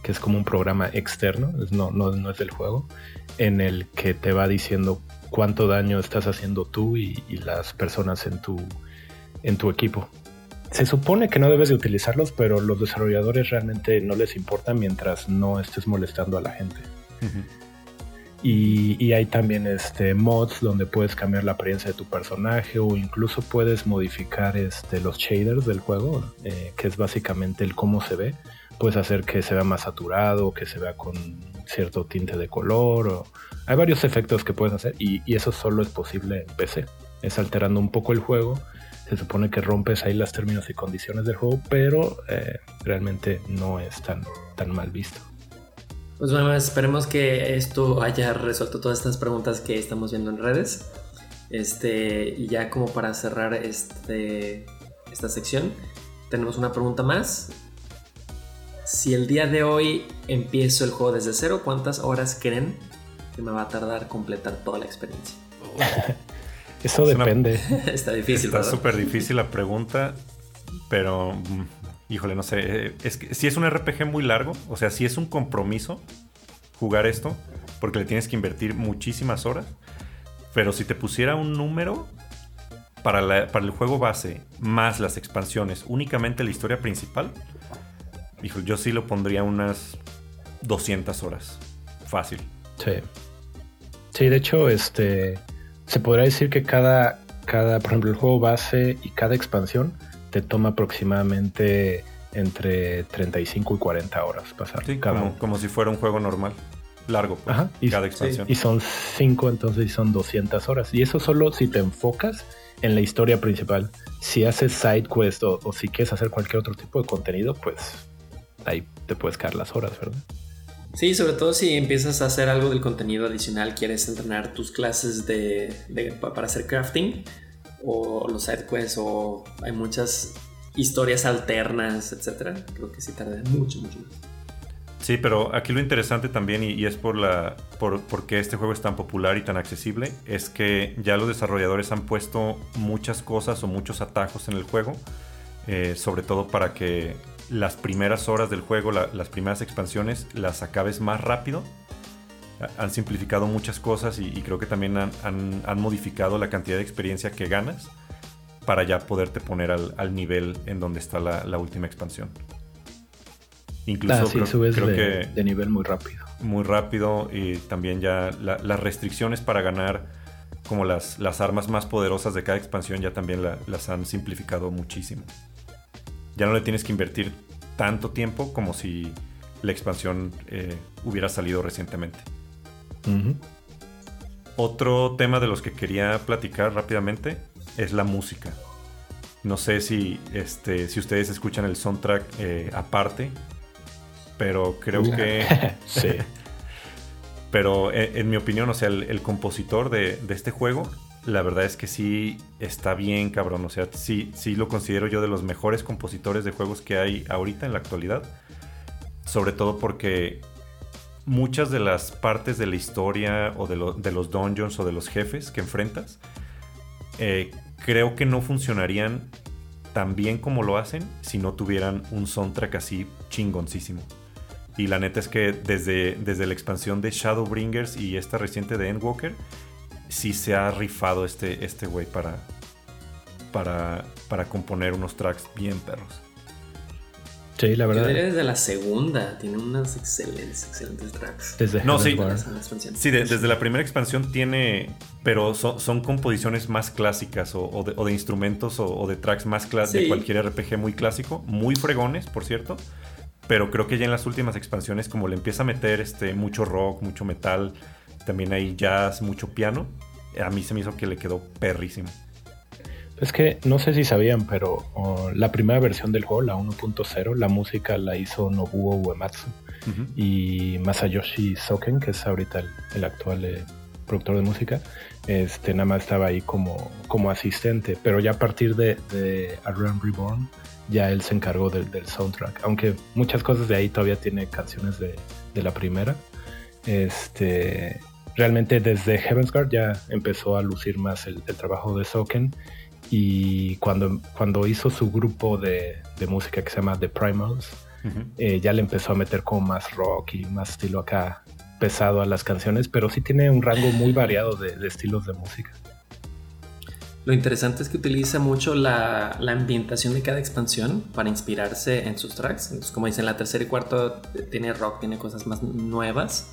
que es como un programa externo, no, no, es del juego, en el que te va diciendo cuánto daño estás haciendo tú y, las personas en tu, en tu equipo. Se supone que no debes de utilizarlos, pero los desarrolladores realmente no les importa mientras no estés molestando a la gente. Y, hay también este, mods donde puedes cambiar la apariencia de tu personaje o incluso puedes modificar este, los shaders del juego, eh, que es básicamente el cómo se ve. Puedes hacer que se vea más saturado, que se vea con cierto tinte de color. Hay varios efectos que puedes hacer y, eso solo es posible en PC. Es alterando un poco el juego. Se supone que rompes ahí las términos y condiciones del juego, pero eh, realmente no es tan, tan mal visto. Pues bueno, esperemos que esto haya resuelto todas estas preguntas que estamos viendo en redes. Este, y ya como para cerrar este, esta sección, tenemos una pregunta más. si el día de hoy empiezo el juego desde cero, ¿cuántas horas creen que me va a tardar completar toda la experiencia? Eso depende. Está difícil. Está súper difícil la pregunta, pero mm, híjole, no sé. Eh, es que si es un RPG muy largo, o sea, si es un compromiso jugar esto, porque le tienes que invertir muchísimas horas. Pero si te pusiera un número para, para el juego base más las expansiones, únicamente la historia principal, híjole, yo sí lo pondría unas 200 horas. Fácil. Sí. Sí, de hecho, este se podría decir que cada, cada, por ejemplo, el juego base y cada expansión te toma aproximadamente entre 35 y 40 horas pasar. Sí, como, como, si fuera un juego normal, largo, pues, y, cada expansión. y son 5, entonces son 200 horas. Y eso solo si te enfocas en la historia principal. Si haces side quest o, o si quieres hacer cualquier otro tipo de contenido, pues ahí te puedes caer las horas, ¿verdad? Sí, sobre todo si empiezas a hacer algo del contenido adicional, quieres entrenar tus clases de, para hacer crafting o los sidequests o hay muchas historias alternas, etcétera. Creo que sí tarda mucho, mucho más. Sí, pero aquí lo interesante también, y, es por la por, porque este juego es tan popular y tan accesible, es que ya los desarrolladores han puesto muchas cosas o muchos atajos en el juego, eh, sobre todo para que las primeras horas del juego, las primeras expansiones, las acabes más rápido. Han simplificado muchas cosas y, creo que también han, modificado la cantidad de experiencia que ganas para ya poderte poner al, nivel en donde está la, última expansión. Incluso ah, creo, de, que nivel muy rápido. Muy rápido y también ya las restricciones para ganar como las, las armas más poderosas de cada expansión ya también las han simplificado muchísimo ya no le tienes que invertir tanto tiempo como si la expansión eh, hubiera salido recientemente. Otro tema de los que quería platicar rápidamente es la música. No sé si, este, si ustedes escuchan el soundtrack eh, aparte, pero creo que... sí. pero eh, en, mi opinión, o sea, el, compositor de, de, este juego la verdad es que sí está bien cabrón. O sea, sí, sí lo considero yo de los mejores compositores de juegos que hay ahorita en la actualidad. Sobre todo porque muchas de las partes de la historia o de, los dungeons o de los jefes que enfrentas, eh, creo que no funcionarían tan bien como lo hacen si no tuvieran un soundtrack así chingoncísimo. Y la neta es que desde, desde la expansión de Shadowbringers y esta reciente de Endwalker, sí se ha rifado este, este güey para, para, para componer unos tracks bien perros. Sí, la verdad. desde la segunda, tiene unos excelentes, excelentes tracks. Desde no, sí, sí desde la primera expansión tiene, pero son, composiciones más clásicas o, de, instrumentos o, de tracks más clásicos de cualquier RPG muy clásico, muy fregones, por cierto. Pero creo que ya en las últimas expansiones, como le empieza a meter este, mucho rock, mucho metal, también hay jazz, mucho piano. A mí se me hizo que le quedó perrísimo. Es que no sé si sabían, pero la primera versión del juego, la 1.0, la música la hizo Nobuo Uematsu y Masayoshi Soken, que es ahorita el, actual eh, productor de música, este, nada más estaba ahí como, como asistente, pero ya a partir de, de Reborn, ya él se encargó del, soundtrack, aunque muchas cosas de ahí todavía tiene canciones de, de la primera. Este, realmente desde Heaven's Guard ya empezó a lucir más el, trabajo de Soken y cuando, cuando hizo su grupo de, música que se llama The Primals, eh, ya le empezó a meter como más rock y más estilo acá pesado a las canciones, pero sí tiene un rango muy variado de, estilos de música. Lo interesante es que utiliza mucho la, ambientación de cada expansión para inspirarse en sus tracks. como dicen, la tercera y cuarta tiene rock, tiene cosas más nuevas.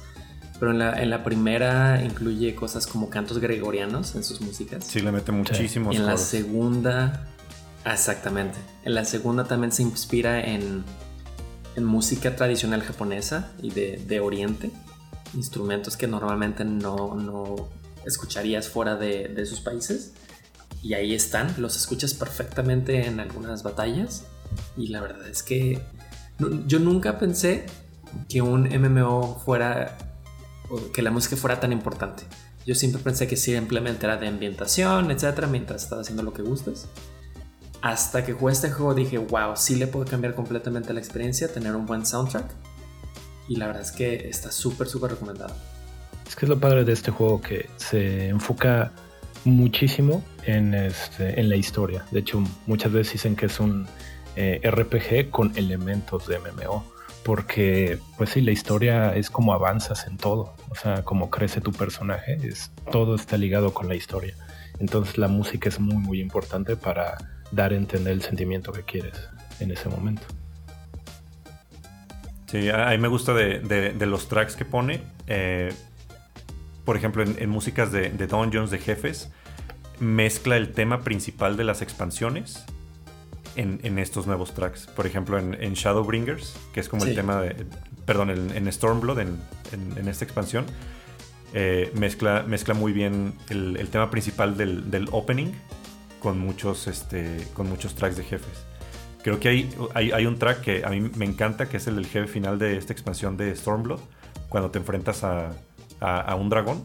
Pero en la, en la, primera incluye cosas como cantos gregorianos en sus músicas. Sí, le mete muchísimos. Y en la segunda, exactamente. En la segunda también se inspira en, en música tradicional japonesa y de, de, Oriente. Instrumentos que normalmente no, no escucharías fuera de, de, sus países. Y ahí están, los escuchas perfectamente en algunas batallas. Y la verdad es que yo nunca pensé que un MMO fuera que la música fuera tan importante. Yo siempre pensé que simplemente era de ambientación, etcétera, mientras estás haciendo lo que gustes. hasta que jugué este juego dije, wow, sí le puedo cambiar completamente la experiencia, tener un buen soundtrack. Y la verdad es que está súper, súper recomendado. Es que es lo padre de este juego que se enfoca muchísimo en, este, en la historia. De hecho, muchas veces dicen que es un eh, RPG con elementos de MMO. Porque, pues sí, la historia es como avanzas en todo. O sea, como crece tu personaje, es, todo está ligado con la historia. Entonces la música es muy, muy importante para dar a entender el sentimiento que quieres en ese momento. Sí, a mí me gusta de, los tracks que pone. Eh, por ejemplo, en, músicas de, dungeons, de jefes, mezcla el tema principal de las expansiones en, estos nuevos tracks. Por ejemplo, en, Shadowbringers, que es como el tema de. Perdón, en, Stormblood, en, esta expansión, eh, mezcla, mezcla muy bien el, tema principal del, opening con muchos, este, con muchos tracks de jefes. Creo que hay, hay, un track que a mí me encanta, que es el del jefe final de esta expansión de Stormblood, cuando te enfrentas a, a, un dragón.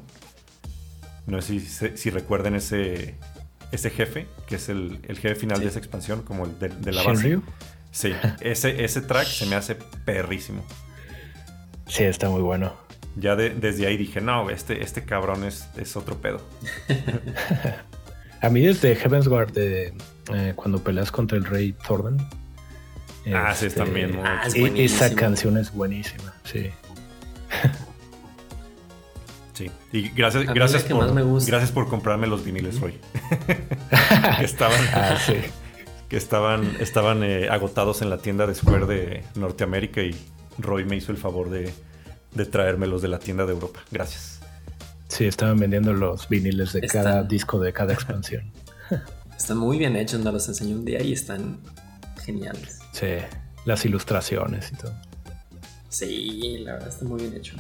No sé si, recuerden ese, ese jefe, que es el, jefe final de esa expansión, como el de, la base. Sí, ese, ese track se me hace perrísimo. Sí, está muy bueno. Ya desde ahí dije, no, este, este cabrón es, otro pedo. A mí desde Heaven's Guard, eh, cuando peleas contra el rey Thorben. Ah, sí, este, también. Ah, esa canción es buenísima, sí. Y gracias, gracias, por, gracias por comprarme los viniles hoy. que estaban, ah, que estaban, estaban eh, agotados en la tienda de Square de Norteamérica y Roy me hizo el favor de, de traérmelos de la tienda de Europa. Gracias. Sí, estaban vendiendo los viniles de cada disco de cada expansión. están muy bien hechos, nos los enseñé un día y están geniales. Sí, las ilustraciones y todo. Sí, la verdad está muy bien hecho.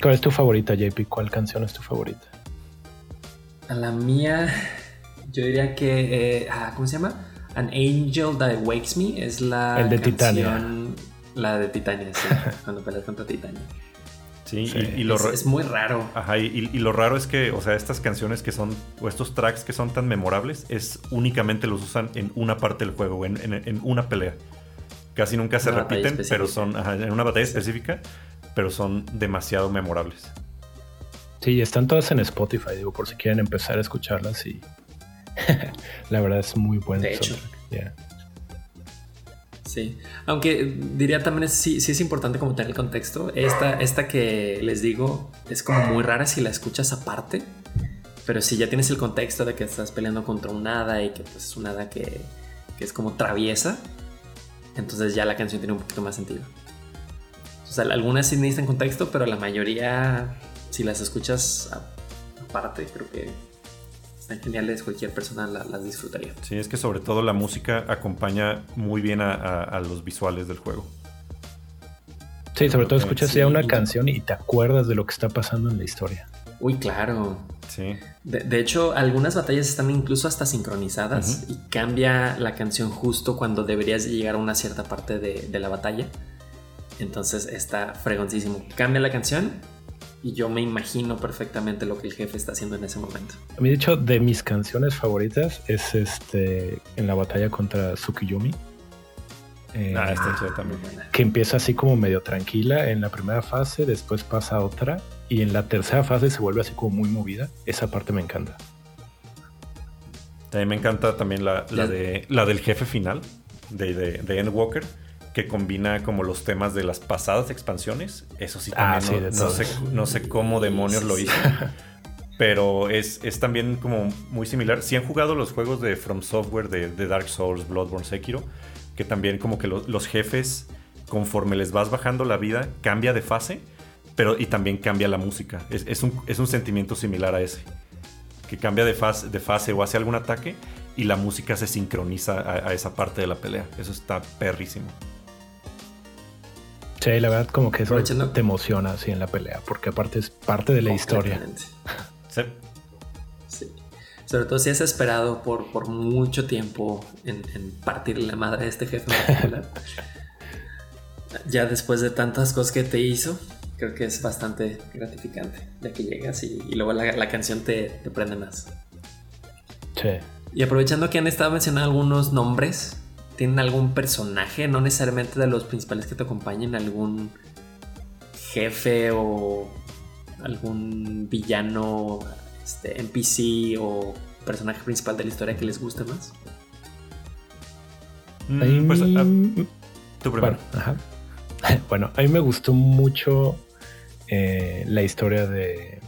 ¿Cuál es tu favorita, JP? ¿Cuál canción es tu favorita? A la mía, yo diría que. Eh, ah, ¿Cómo se llama? An Angel That Wakes Me es la. El de Titania. La de Titania, sí. cuando peleas contra Titania. Sí, Y, lo es, muy raro. Ajá, y, lo raro es que, o sea, estas canciones que son, o estos tracks que son tan memorables, es únicamente los usan en una parte del juego, en, en, una pelea. Casi nunca se repiten, pero son ajá, en una batalla específica, pero son demasiado memorables. Sí, están todas en Spotify, digo, por si quieren empezar a escucharlas y la verdad es muy bueno. De hecho. Sí, aunque diría también sí, sí es importante como tener el contexto. Esta, esta que les digo es como muy rara si la escuchas aparte, pero si ya tienes el contexto de que estás peleando contra un hada y que pues, es un hada que, que es como traviesa, entonces ya la canción tiene un poquito más sentido. O sea, algunas sí necesitan contexto, pero la mayoría, si las escuchas aparte, creo que están geniales. Cualquier persona las disfrutaría. Sí, es que sobre todo la música acompaña muy bien a, los visuales del juego. Sí, sobre todo escuchas ya una canción y te acuerdas de lo que está pasando en la historia. Uy, claro. Sí. De, hecho, algunas batallas están incluso hasta sincronizadas y cambia la canción justo cuando deberías llegar a una cierta parte de la batalla. Entonces está fregoncísimo. Cambia la canción y yo me imagino perfectamente lo que el jefe está haciendo en ese momento. A mí, de hecho, de mis canciones favoritas es este en la batalla contra Tsukiyumi. Eh, ah, está también. Que empieza así como medio tranquila en la primera fase, después pasa a otra y en la tercera fase se vuelve así como muy movida. Esa parte me encanta. También me encanta también la, de, la del jefe final de, de, de Endwalker que combina como los temas de las pasadas expansiones. Eso sí ah, también no, sé, no, sé, cómo demonios lo hizo. pero es, es, también como muy similar. Si han jugado los juegos de From Software, de, Dark Souls, Bloodborne, Sekiro, que también como que los jefes, conforme les vas bajando la vida, cambia de fase, pero y también cambia la música. Es, un, es un, sentimiento similar a ese. Que cambia de fase, de fase o hace algún ataque y la música se sincroniza a esa parte de la pelea. Eso está perrísimo. Sí, la verdad como que eso te emociona así en la pelea, porque aparte es parte de la historia. Sí. sí. Sobre todo si has esperado por, por mucho tiempo en, partir la madre de este jefe ya después de tantas cosas que te hizo, creo que es bastante gratificante, ya que llegas y, luego la, canción te, te, prende más. Sí. Y aprovechando que han estado mencionando algunos nombres, ¿tienen algún personaje, no necesariamente de los principales que te acompañen, algún jefe o algún villano, este, NPC o personaje principal de la historia que les guste más? Mm, pues, ah, tú primero. Bueno, a mí me gustó mucho eh, la historia de,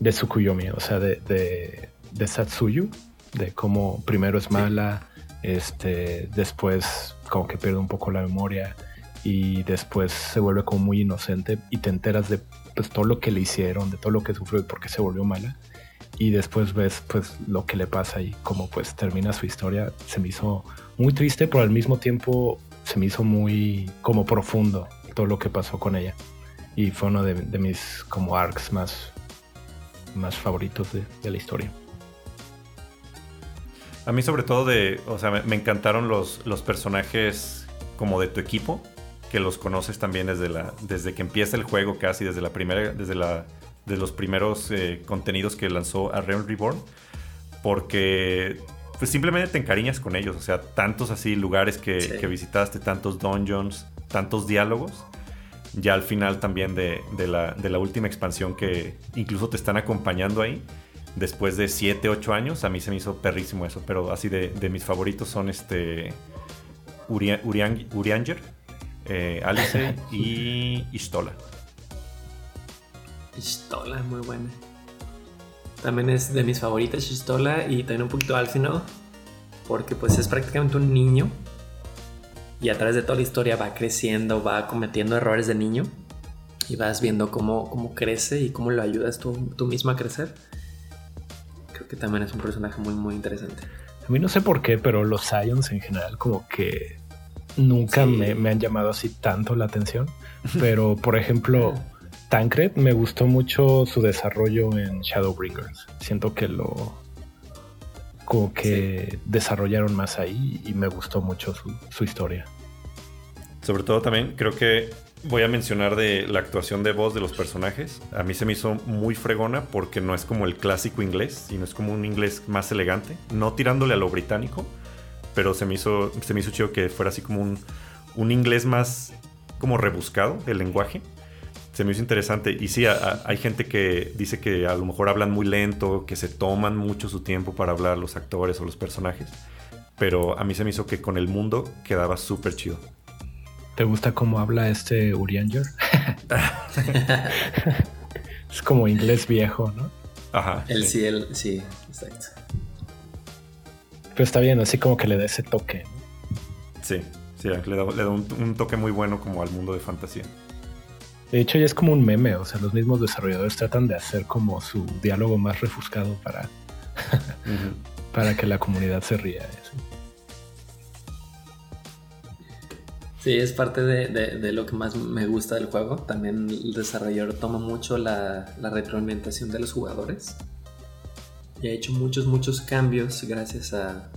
de Tsukuyomi, o sea, de, de, Satsuyu, de cómo primero es mala, este, después como que pierde un poco la memoria y después se vuelve como muy inocente y te enteras de pues, todo lo que le hicieron, de todo lo que sufrió y por qué se volvió mala. Y después ves pues lo que le pasa y cómo pues termina su historia. Se me hizo muy triste, pero al mismo tiempo se me hizo muy como profundo todo lo que pasó con ella. Y fue uno de, mis como arcs más, más favoritos de, la historia. A mí sobre todo de, o sea, me, encantaron los, los personajes como de tu equipo, que los conoces también desde, la, desde que empieza el juego casi, desde la primera, desde la, de los primeros eh, contenidos que lanzó a Realm Reborn, porque pues simplemente te encariñas con ellos, o sea, tantos así lugares que, visitaste, tantos dungeons, tantos diálogos, ya al final también de, la, de, la, última expansión que incluso te están acompañando ahí, después de 7, 8 años, a mí se me hizo perrísimo eso, pero así de, mis favoritos son este Urianger, eh, Alice y Istola. Istola, muy buena. También es de mis favoritas Chistola y también un poquito Alfino. Porque pues es prácticamente un niño. Y a través de toda la historia va creciendo, va cometiendo errores de niño. Y vas viendo cómo, cómo crece y cómo lo ayudas tú, tú mismo a crecer. Que también es un personaje muy, muy interesante. A mí no sé por qué, pero los Scions en general como que nunca me, me, han llamado así tanto la atención. Pero, por ejemplo... Tancred me gustó mucho su desarrollo en Shadowbringers. Siento que lo como que desarrollaron más ahí y me gustó mucho su, historia. Sobre todo también creo que voy a mencionar de la actuación de voz de los personajes. A mí se me hizo muy fregona porque no es como el clásico inglés, sino es como un inglés más elegante, no tirándole a lo británico, pero se me hizo, se me hizo chido que fuera así como un, un inglés más como rebuscado del lenguaje se me hizo interesante. Y sí, hay gente que dice que a lo mejor hablan muy lento, que se toman mucho su tiempo para hablar los actores o los personajes. Pero a mí se me hizo que con el mundo quedaba súper chido. ¿Te gusta cómo habla este Urianger? es como inglés viejo, ¿no? Ajá. El sí, el, sí, exacto. Pero está bien, así como que le da ese toque. Sí, sí, le da, un toque muy bueno como al mundo de fantasía. De hecho, ya es como un meme, o sea, los mismos desarrolladores tratan de hacer como su diálogo más refuscado para, para que la comunidad se ría. Sí, es parte de, lo que más me gusta del juego. También el desarrollador toma mucho la, la retroalimentación de los jugadores y ha hecho muchos, muchos cambios gracias a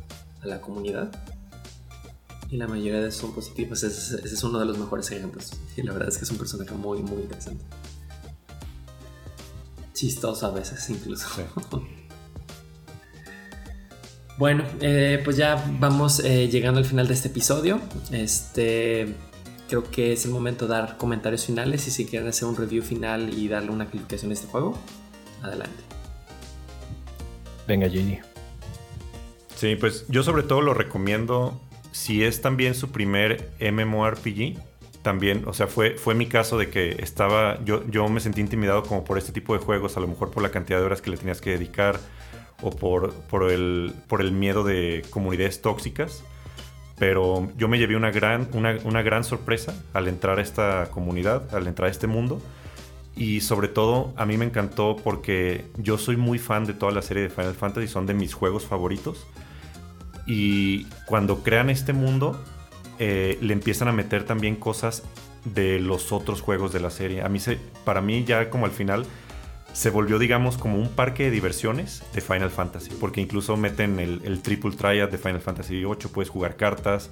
la comunidad y la mayoría de son positivos. Ese, es uno de los mejores ejemplos. Y la verdad es que es un personaje muy, muy interesante. Chistoso a veces incluso. bueno, eh, pues ya vamos eh, llegando al final de este episodio. Este, creo que es el momento de dar comentarios finales y si quieren hacer un review final y darle una calificación a este juego, adelante. Venga, Gigi. Sí, pues yo sobre todo lo recomiendo si es también su primer MMORPG, también, o sea, fue, fue mi caso de que estaba, yo, yo me sentí intimidado como por este tipo de juegos, a lo mejor por la cantidad de horas que le tenías que dedicar o por, por, el, por el miedo de comunidades tóxicas. Pero yo me llevé una gran, una, una gran sorpresa al entrar a esta comunidad, al entrar a este mundo. Y sobre todo, a mí me encantó porque yo soy muy fan de toda la serie de Final Fantasy, son de mis juegos favoritos. Y cuando crean este mundo, eh, le empiezan a meter también cosas de los otros juegos de la serie. A mí se, para mí ya como al final se volvió digamos como un parque de diversiones de Final Fantasy, porque incluso meten el, Triple Triad de Final Fantasy VIII, puedes jugar cartas,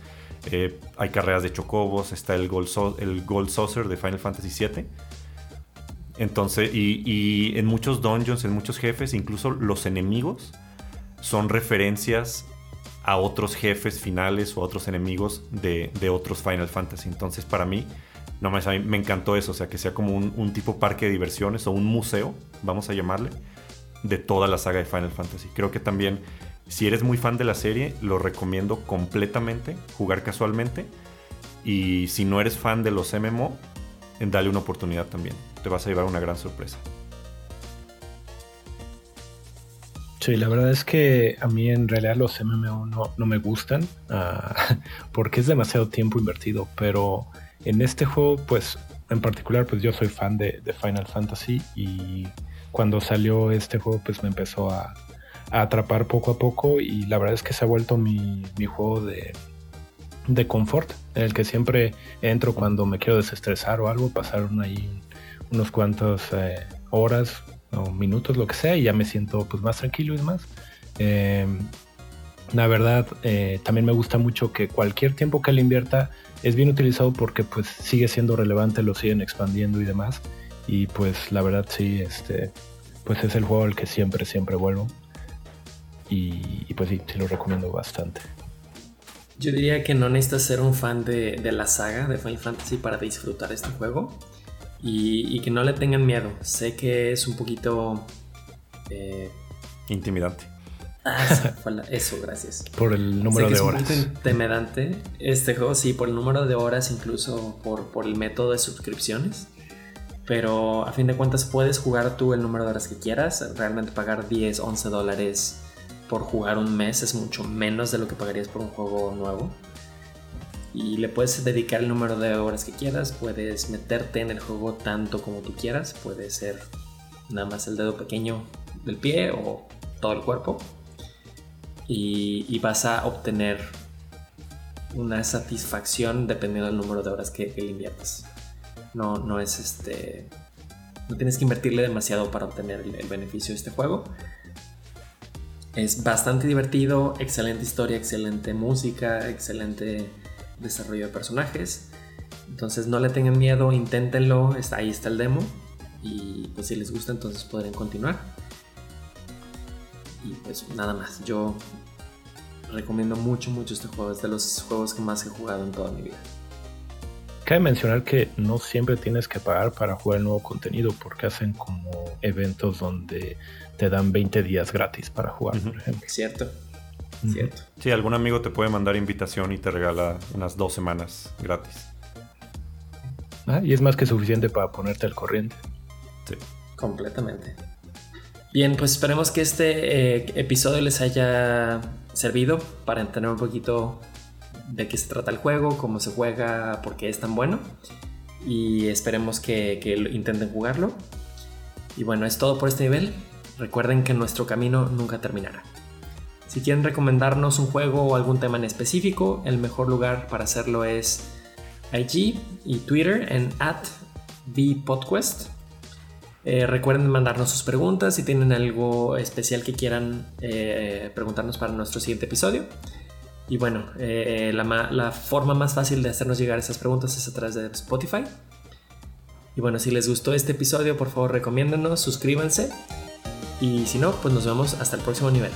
eh, hay carreras de chocobos, está el Gold, Saucer de Final Fantasy VII. Entonces, y en muchos dungeons, en muchos jefes, incluso los enemigos son referencias a otros jefes finales o a otros enemigos de, otros Final Fantasy. Entonces para mí, no me, me encantó eso, o sea, que sea como un, un, tipo parque de diversiones o un museo, vamos a llamarle, de toda la saga de Final Fantasy. Creo que también, si eres muy fan de la serie, lo recomiendo completamente, jugar casualmente. Y si no eres fan de los MMO, dale una oportunidad también. Te vas a llevar una gran sorpresa. Sí, la verdad es que a mí en realidad los MMO no, me gustan ah, porque es demasiado tiempo invertido, pero en este juego pues en particular pues yo soy fan de, Final Fantasy y cuando salió este juego pues me empezó a, atrapar poco a poco y la verdad es que se ha vuelto mi, juego de, de confort en el que siempre entro cuando me quiero desestresar o algo, pasaron ahí unos cuantos eh, horas o minutos, lo que sea, y ya me siento pues más tranquilo y demás. Em, la verdad, eh, también me gusta mucho que cualquier tiempo que le invierta es bien utilizado porque pues sigue siendo relevante, lo siguen expandiendo y demás. Y pues la verdad sí, este, pues es el juego al que siempre, siempre vuelvo. Y, pues sí, sí lo recomiendo bastante. Yo diría que no necesitas ser un fan de, de la saga de Final Fantasy para disfrutar este juego y, que no le tengan miedo. Sé que es un poquito... Eh, Intimidante. Ah, eso, gracias. Por el número de horas. Es un intimidante este juego, sí, por el número de horas, incluso por, por el método de suscripciones. Pero a fin de cuentas puedes jugar tú el número de horas que quieras. Realmente pagar 10, 11 dólares por jugar un mes es mucho menos de lo que pagarías por un juego nuevo y le puedes dedicar el número de horas que quieras, puedes meterte en el juego tanto como tú quieras, puede ser nada más el dedo pequeño del pie o todo el cuerpo y, vas a obtener una satisfacción dependiendo del número de horas que, le inviertas. No, no es este. No tienes que invertirle demasiado para obtener el beneficio de este juego. Es bastante divertido, excelente historia, excelente música, excelente desarrollo de personajes. Entonces no le tengan miedo, inténtenlo, ahí está el demo. Y pues si les gusta entonces podrán continuar. Y pues nada más, yo recomiendo mucho, mucho este juego. Es de los juegos que más he jugado en toda mi vida. Cabe mencionar que no siempre tienes que pagar para jugar el nuevo contenido porque hacen como eventos donde te dan 20 días gratis para jugar, por ejemplo. Cierto. ¿cierto? Sí, algún amigo te puede mandar invitación y te regala unas dos semanas gratis. Ah, y es más que suficiente para ponerte al corriente. Sí. Completamente. Bien, pues esperemos que este eh, episodio les haya servido para entender un poquito de qué se trata el juego, cómo se juega, por qué es tan bueno. Y esperemos que, que intenten jugarlo. Y bueno, es todo por este nivel. Recuerden que nuestro camino nunca terminará. Si quieren recomendarnos un juego o algún tema en específico, el mejor lugar para hacerlo es IG y Twitter en at VPodquest. Eh, recuerden mandarnos sus preguntas si tienen algo especial que quieran eh, preguntarnos para nuestro siguiente episodio. Y bueno, eh, la, la, forma más fácil de hacernos llegar esas preguntas es a través de Spotify. Y bueno, si les gustó este episodio, por favor recomiéndanos, suscríbanse. Y si no, pues nos vemos hasta el próximo nivel.